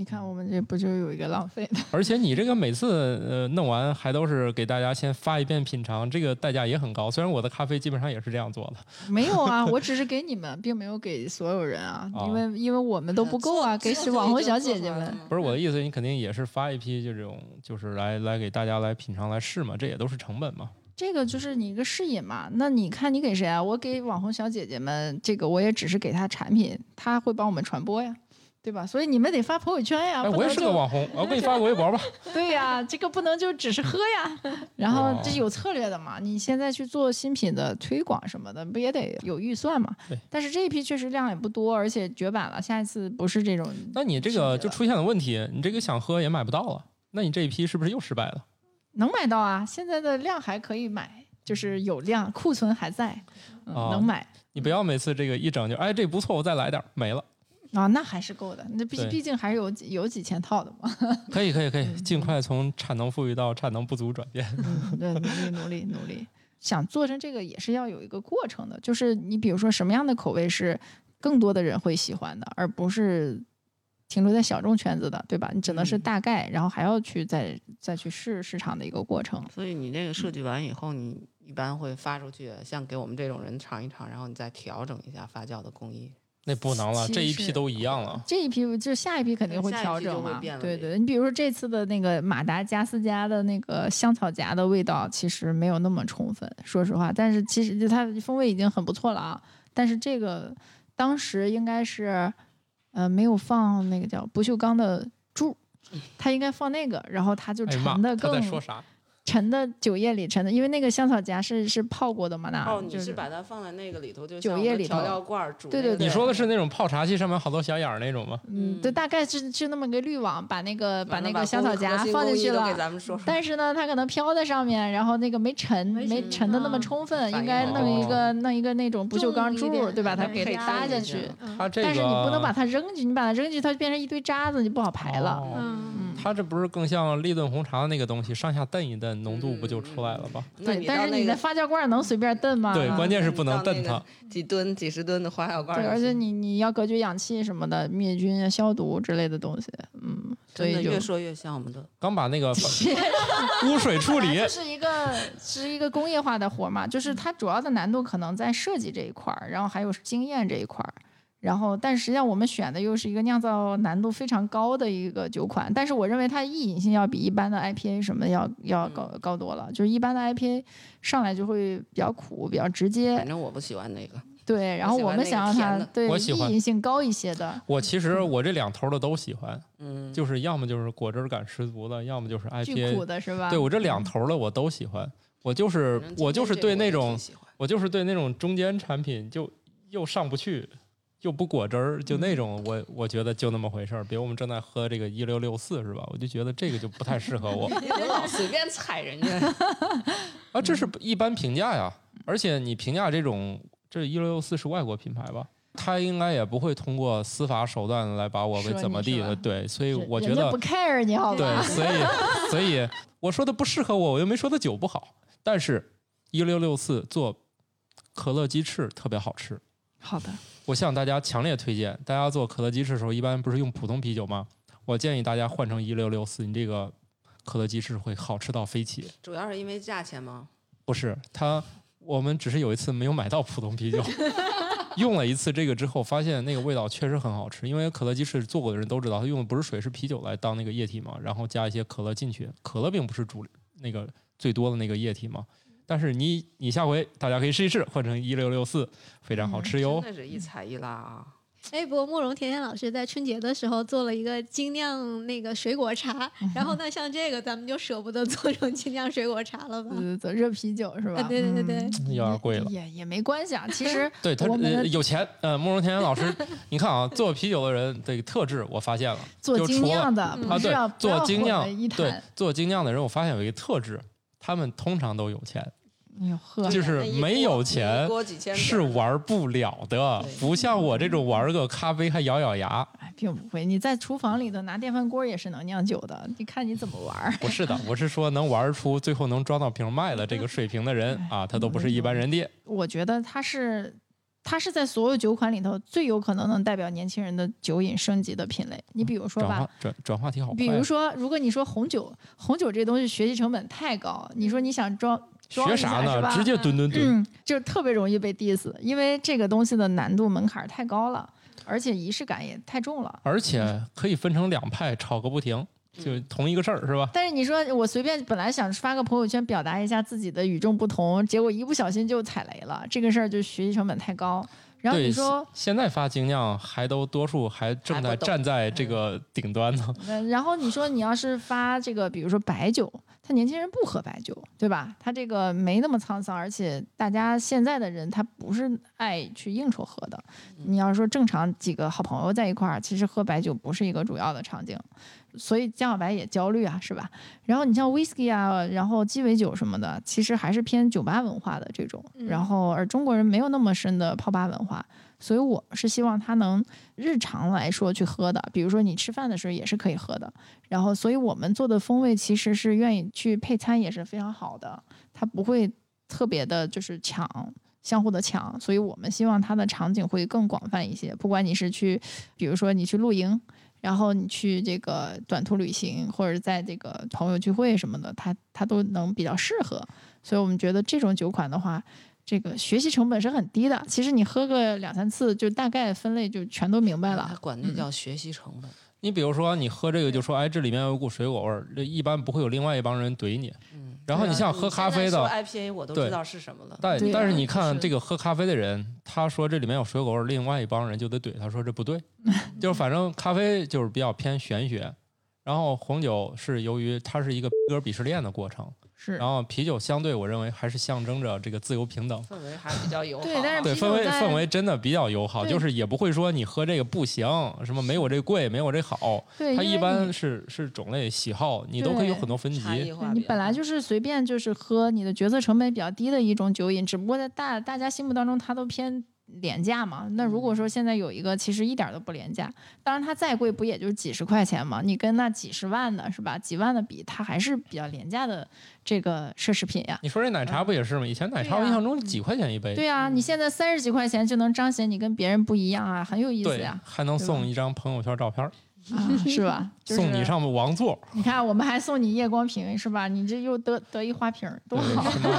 你看，我们这不就有一个浪费的？而且你这个每次呃弄完还都是给大家先发一遍品尝，这个代价也很高。虽然我的咖啡基本上也是这样做的，没有啊，我只是 给你们，并没有给所有人啊，因为因为我们都不够啊，给网红小姐姐们。不是我的意思，你肯定也是发一批就这种，就是来来给大家来品尝来试嘛，这也都是成本嘛。这个就是你一个试饮嘛。那你看你给谁啊？我给网红小姐姐们，这个我也只是给她产品，她会帮我们传播呀，对吧？所以你们得发朋友圈呀。哎，我也是个网红，我给你发个微博吧。对呀，这个不能就只是喝呀。然后这哦有策略的嘛，你现在去做新品的推广什么的，不也得有预算嘛对？但是这一批确实量也不多，而且绝版了，下一次不是这种。那你这个就出现了问题，你这个想喝也买不到了，那你这一批是不是又失败了？能买到啊，现在的量还可以买，就是有量，库存还在，能买。你不要每次这个一整就哎这不错，我再来点没了。啊，那还是够的。那毕毕竟还是有几有几千套的嘛。可以可以可以，尽快从产能富裕到产能不足转变。嗯，对，努力努力努力。想做成这个也是要有一个过程的，就是你比如说什么样的口味是更多的人会喜欢的，而不是停留在小众圈子的，对吧？你只能是嗯大概，然后还要去再再去试市场的一个过程。所以你那个设计完以后，你一般会发出去，像给我们这种人尝一尝，然后你再调整一下发酵的工艺。那不能了，这一批都一样了。这一批就下一批肯定会调整嘛对对，你比如说这次的那个马达加斯加的那个香草荚的味道，其实没有那么充分，说实话，但是其实它风味已经很不错了啊。但是这个当时应该是，呃，没有放那个叫不锈钢的柱，它应该放那个，然后它就哎呀妈沉的，他在更说啥？沉的酒液里沉的，因为那个香草荚是是泡过的嘛，那哦，你就是把它放在那个里头，就酒液里头料罐煮对对对你说的是那种泡茶器上面好多小眼儿那种吗？嗯，对，嗯大概是是那么个滤网，把那个把那个香草荚放进去了。咱们说说。但是呢，它可能飘在上面，然后那个没沉，没没沉沉的那么啊充分，应该弄一个弄一个那种不锈钢柱，对吧？它给搭下去它这个，但是你不能把它扔进去，你把它扔进去，它就变成一堆渣子，你不好排了。嗯，它这不是更像立顿红茶的那个东西，上下蹬一蹬，浓度不就出来了吗？那对。但是你的发酵罐能随便蹬吗？对，啊关键是不能蹬它。几吨、几十吨的发酵罐对，而且你你要隔绝氧气什么的，灭菌啊、消毒之类的东西，嗯，所以越说越像我们的。刚把那个 污水处理这是一个是一个工业化的活嘛，就是它主要的难度可能在设计这一块儿，然后还有经验这一块儿。然后，但实际上我们选的又是一个酿造难度非常高的一个酒款，但是我认为它易饮性要比一般的 IPA 什么的要要高高多了。就是一般的 IPA 上来就会比较苦，比较直接反，正我不喜欢那个。对。然后我们想让它对易我喜欢饮性高一些的，我其实我这两头的都喜欢，嗯，就是要么就是果汁感十足的，要么就是 IPA 苦。的是吧？对我这两头的我都喜欢，我就是我就是对那种我就是对那种中间产品就又上不去，又不果汁儿，就嗯那种我我觉得就那么回事儿。比如我们正在喝这个一六六四是吧？我就觉得这个就不太适合我 你老随便踩人家？啊，这是一般评价呀。而且你评价这种，这一六六四是外国品牌吧？他应该也不会通过司法手段来把我给怎么地的，对，所以我觉得不 care 你好吧？对，所以 所以我说的不适合我，我又没说的酒不好。但是，一六六四做可乐鸡翅特别好吃，好的，我向大家强烈推荐。大家做可乐鸡翅的时候，一般不是用普通啤酒吗？我建议大家换成一六六四，你这个可乐鸡翅会好吃到飞起。主要是因为价钱吗？不是它，我们只是有一次没有买到普通啤酒，用了一次这个之后，发现那个味道确实很好吃。因为可乐鸡翅做过的人都知道，它用的不是水，是啤酒来当那个液体嘛，然后加一些可乐进去。可乐并不是主那个最多的那个液体嘛。但是你你下回大家可以试一试，换成一六六四，非常好吃哟。真的是一踩一拉啊！哎，不过慕容甜甜老师在春节的时候做了一个精酿那个水果茶，然后呢，像这个咱们就舍不得做成精酿水果茶了吧？呃，做热啤酒是吧？啊，对对对对，嗯有点贵了也也没关系啊。其实 对他有钱，呃，慕容甜甜老师，你看啊，做啤酒的人这个特质我发现了，做精酿的啊，不是对要，做精酿对。做精酿的人，我发现有一个特质，他们通常都有钱，就是没有钱是玩不了的，不像我这种玩个咖啡还咬咬牙。哎，并不会。你在厨房里头拿电饭锅也是能酿酒的，你看你怎么玩。不是的，我是说能玩出最后能装到瓶卖的这个水平的人 啊，他都不是一般人的。我觉得它是它是在所有酒款里头最有可能能代表年轻人的酒饮升级的品类。你比如说吧转，转转话题好。比如说，如果你说红酒，红酒这东西学习成本太高，你说你想装学啥呢？直接蹲蹲蹲。嗯，就是特别容易被 diss，因为这个东西的难度门槛太高了，而且仪式感也太重了。而且可以分成两派吵个不停，就同一个事儿是吧？但是你说我随便本来想发个朋友圈表达一下自己的与众不同，结果一不小心就踩雷了，这个事儿就学习成本太高。然后，你说，现在发精酿还都多数还正在站在这个顶端呢。呃然后你说你要是发这个，比如说白酒，他年轻人不喝白酒，对吧？他这个没那么沧桑，而且大家现在的人他不是爱去应酬喝的。你要说正常几个好朋友在一块儿，其实喝白酒不是一个主要的场景，所以江小白也焦虑啊，是吧？然后你像 whisky 啊，然后鸡尾酒什么的，其实还是偏酒吧文化的这种。嗯然后而中国人没有那么深的泡吧文化，所以我是希望他能日常来说去喝的，比如说你吃饭的时候也是可以喝的。然后，所以我们做的风味其实是愿意去配餐，也是非常好的，它不会特别的就是抢。相互的抢，所以我们希望它的场景会更广泛一些。不管你是去，比如说你去露营，然后你去这个短途旅行，或者在这个朋友聚会什么的，它它都能比较适合。所以我们觉得这种酒款的话，这个学习成本是很低的。其实你喝个两三次，就大概分类就全都明白了。他管那叫学习成本。你比如说，你喝这个就说，哎，这里面有一股水果味儿，这一般不会有另外一帮人怼你。嗯，然后你像喝咖啡的说 IPA 我都知道是什么了。但对但是你看这个喝咖啡的人，他说这里面有水果味儿，另外一帮人就得怼他说这不对，就是反正咖啡就是比较偏玄学，然后红酒是由于它是一个逼格鄙视链的过程，是然后啤酒相对我认为还是象征着这个自由平等。氛围还比较友好。对但是对氛围氛围真的比较友好，就是也不会说你喝这个不行，什么没我这贵，没我这好，对，它一般是是种类喜好，你都可以有很多分级。你本来就是随便就是喝，你的决策成本比较低的一种酒饮，只不过在大大家心目当中它都偏廉价嘛。那如果说现在有一个其实一点儿都不廉价，当然它再贵不也就是几十块钱嘛？你跟那几十万的是吧？几万的比，它还是比较廉价的这个奢侈品呀。你说这奶茶不也是吗？以前奶茶我印象中几块钱一杯，对啊、你现在三十几块钱就能彰显你跟别人不一样啊，很有意思对呀，还能送一张朋友圈照片儿，啊，是吧？就是送你上王座，你看，我们还送你夜光瓶是吧？你这又得得一花瓶儿，多，好！什么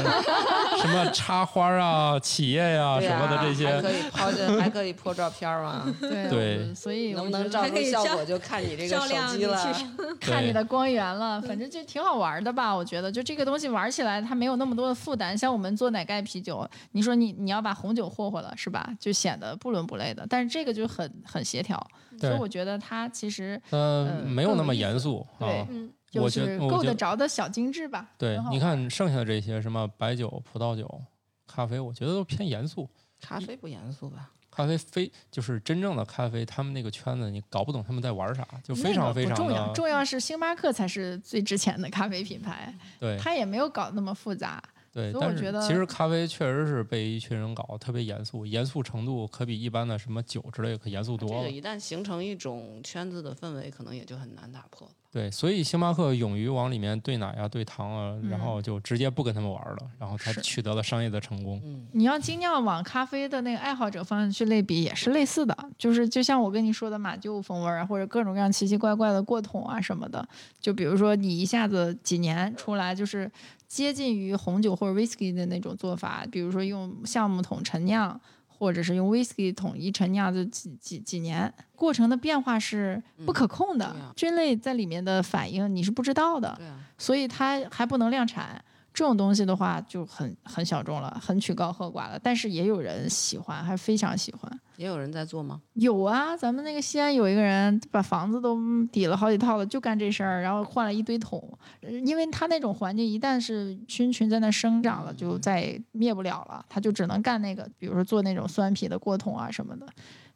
什么插花啊、企业呀、对什么的这些还些，可以抛着，还可以破照片儿嘛。对对所以能不能照出效果就看你这个手机了。看你的光源了，反正就挺好玩的吧？我觉得，就这个东西玩起来，它没有那么多的负担。像我们做奶盖啤酒，你说你你要把红酒霍霍了，是吧？就显得不伦不类的。但是这个就很很协调，所以我觉得它其实呃，呃没有那么严肃啊对。嗯，就我觉是够得着的小精致吧。对很，好你看剩下的这些什么白酒、葡萄酒、咖啡，我觉得都偏严肃。咖啡不严肃吧？咖啡非就是真正的咖啡，他们那个圈子你搞不懂他们在玩啥，就非那个常非常重要，的重要是星巴克才是最值钱的咖啡品牌，对它也没有搞那么复杂。对。所以我但是觉得其实咖啡确实是被一群人搞得特别严肃，严肃程度可比一般的什么酒之类可严肃多了。个一旦形成一种圈子的氛围，可能也就很难打破了。对，所以星巴克勇于往里面兑奶啊、兑糖啊，然嗯后就直接不跟他们玩了，然后才取得了商业的成功。嗯，你要精酿往咖啡的那个爱好者方向去类比，也是类似的，就是就像我跟你说的马厩风味啊，或者各种各样奇奇怪怪的过桶啊什么的。就比如说你一下子几年出来，就是接近于红酒或者 whisky 的那种做法，比如说用橡木桶陈酿，或者是用 whisky 桶一陈酿就几几几年，过程的变化是不可控的，嗯啊菌类在里面的反应你是不知道的，啊，所以它还不能量产。这种东西的话就很很小众了，很曲高和寡了。但是也有人喜欢，还非常喜欢。也有人在做吗？有啊，咱们那个西安有一个人把房子都抵了好几套了，就干这事儿，然后换了一堆桶。呃因为他那种环境，一旦是菌群在那生长了，就再灭不了了，他就只能干那个，比如说做那种酸皮的锅桶啊什么的。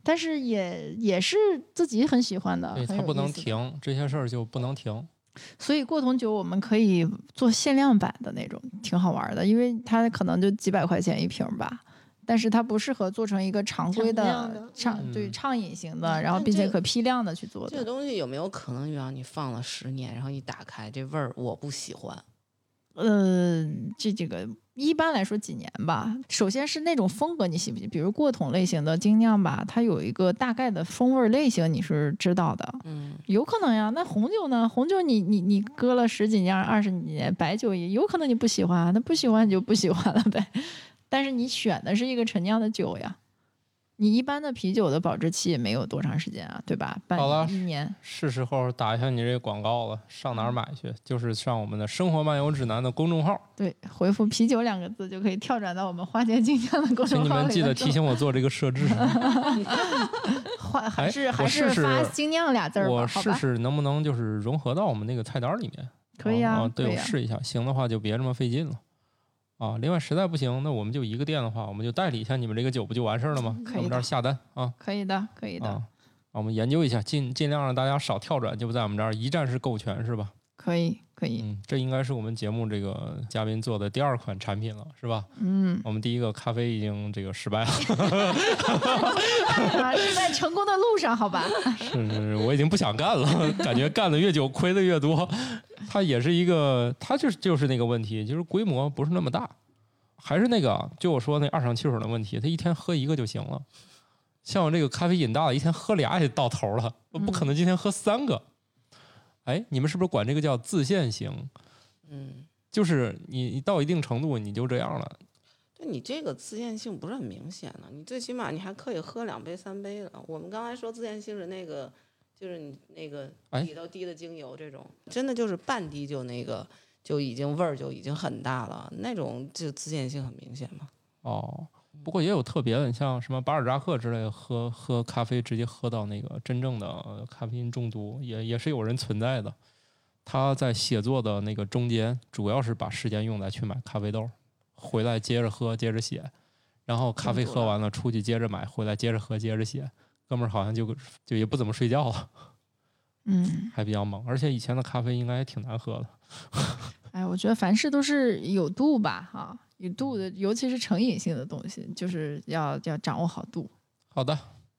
但是也也是自己很喜欢的，对，很它不能。停，这些事儿就不能停。所以过桶酒我们可以做限量版的那种，挺好玩的，因为它可能就几百块钱一瓶吧。但是它不适合做成一个常规的的畅嗯对畅饮型的，然后并且可批量的去做的。这个东西有没有可能让你放了十年，然后一打开这味儿我不喜欢？呃，这这个一般来说几年吧。首先是那种风格你喜不喜？比如过桶类型的精酿吧，它有一个大概的风味类型你是知道的，嗯，有可能呀。那红酒呢？红酒你你你搁了十几年、二十几年，白酒也有可能你不喜欢，那不喜欢你就不喜欢了呗。但是你选的是一个陈酿的酒呀，你一般的啤酒的保质期也没有多长时间啊，对吧？半好了年、一年。是时候打一下你这个广告了，上哪儿买去？就是上我们的《生活漫游指南》的公众号，对，回复“啤酒”两个字就可以跳转到我们花间精酿的公众号里请你们记得提醒我做这个设置。还还哎是还我试试发精酿俩字儿吧，我？试试能不能就是融合到我们那个菜单里面。可以啊啊，对，我试一下，行的话就别这么费劲了。啊，另外实在不行，那我们就一个店的话，我们就代理一下你们这个酒，不就完事儿了吗？可以我们这儿下单啊可以的，可以的，啊，我们研究一下，尽尽量让大家少跳转，就在我们这儿一站式购全，是吧？可以，可以。嗯，这应该是我们节目这个嘉宾做的第二款产品了，是吧？嗯，我们第一个咖啡已经这个失败了，啊，是在成功的路上，好吧？是是是，我已经不想干了，感觉干的越久亏的越多。它也是一个，它就是就是那个问题，就是规模不是那么大，还是那个啊，就我说那二厂汽水的问题，他一天喝一个就行了。像我这个咖啡瘾大的，一天喝俩也到头了，我不可能今天喝三个。哎，你们是不是管这个叫自限型？嗯，就是你你到一定程度你就这样了，对你这个自限性不是很明显呢，你最起码你还可以喝两杯三杯的。我们刚才说自限性是那个，就是你那个哎里头滴的精油这种，真的就是半滴就那个就已经味儿就已经很大了，那种就自限性很明显嘛。哦，不过也有特别的，你像什么巴尔扎克之类的，喝喝咖啡直接喝到那个真正的呃咖啡因中毒，也也是有人存在的。他在写作的那个中间，主要是把时间用来去买咖啡豆，回来接着喝，接着写，然后咖啡喝完了出去接着买，回来接着喝，接着写。哥们儿好像就就也不怎么睡觉了，嗯，还比较猛，而且以前的咖啡应该也挺难喝的。哎，我觉得凡事都是有度吧，哈，有度的，尤其是成瘾性的东西，就是要要掌握好度。好的，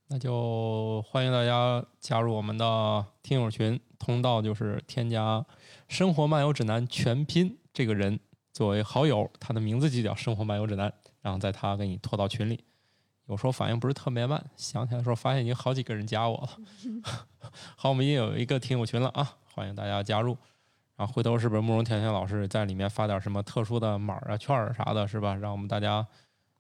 那就欢迎大家加入我们的听友群，通道就是添加“生活漫游指南”全拼这个人作为好友，他的名字就叫“生活漫游指南”，然后在他给你拖到群里。有时候反应不是特别慢，想起来的时候发现已经好几个人加我了。好，我们已经有一个听友群了啊，欢迎大家加入。然后回头是不是慕容甜甜老师在里面发点什么特殊的码儿啊、券儿啥的，是吧？让我们大家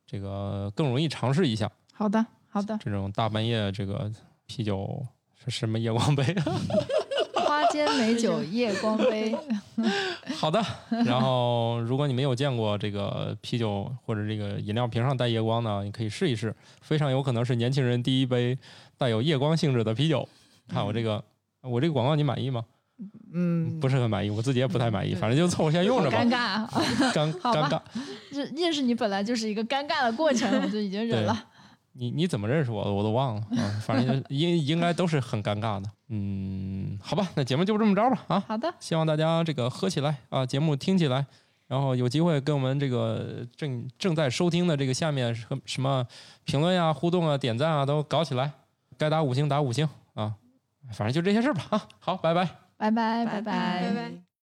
这个更容易尝试一下。好的，好的，这种大半夜这个啤酒是什么夜光杯？花间美酒夜光杯，好的。然后，如果你没有见过这个啤酒或者这个饮料瓶上带夜光呢，你可以试一试，非常有可能是年轻人第一杯带有夜光性质的啤酒。看我这个，我这个广告你满意吗？嗯，不是很满意，我自己也不太满意，反正就凑合先用着吧尴。尬啊，尴尴尬，认认识你本来就是一个尴尬的过程，我就已经忍了。你你怎么认识我的我都忘了啊，反正应应该都是很尴尬的。嗯，好吧，那节目就这么着吧啊。好的，希望大家这个喝起来啊，节目听起来，然后有机会跟我们这个正正在收听的这个下面什什么评论呀、互动啊、点赞啊都搞起来，该打五星打五星啊，反正就这些事儿吧啊。好，拜拜。拜拜，拜拜拜。拜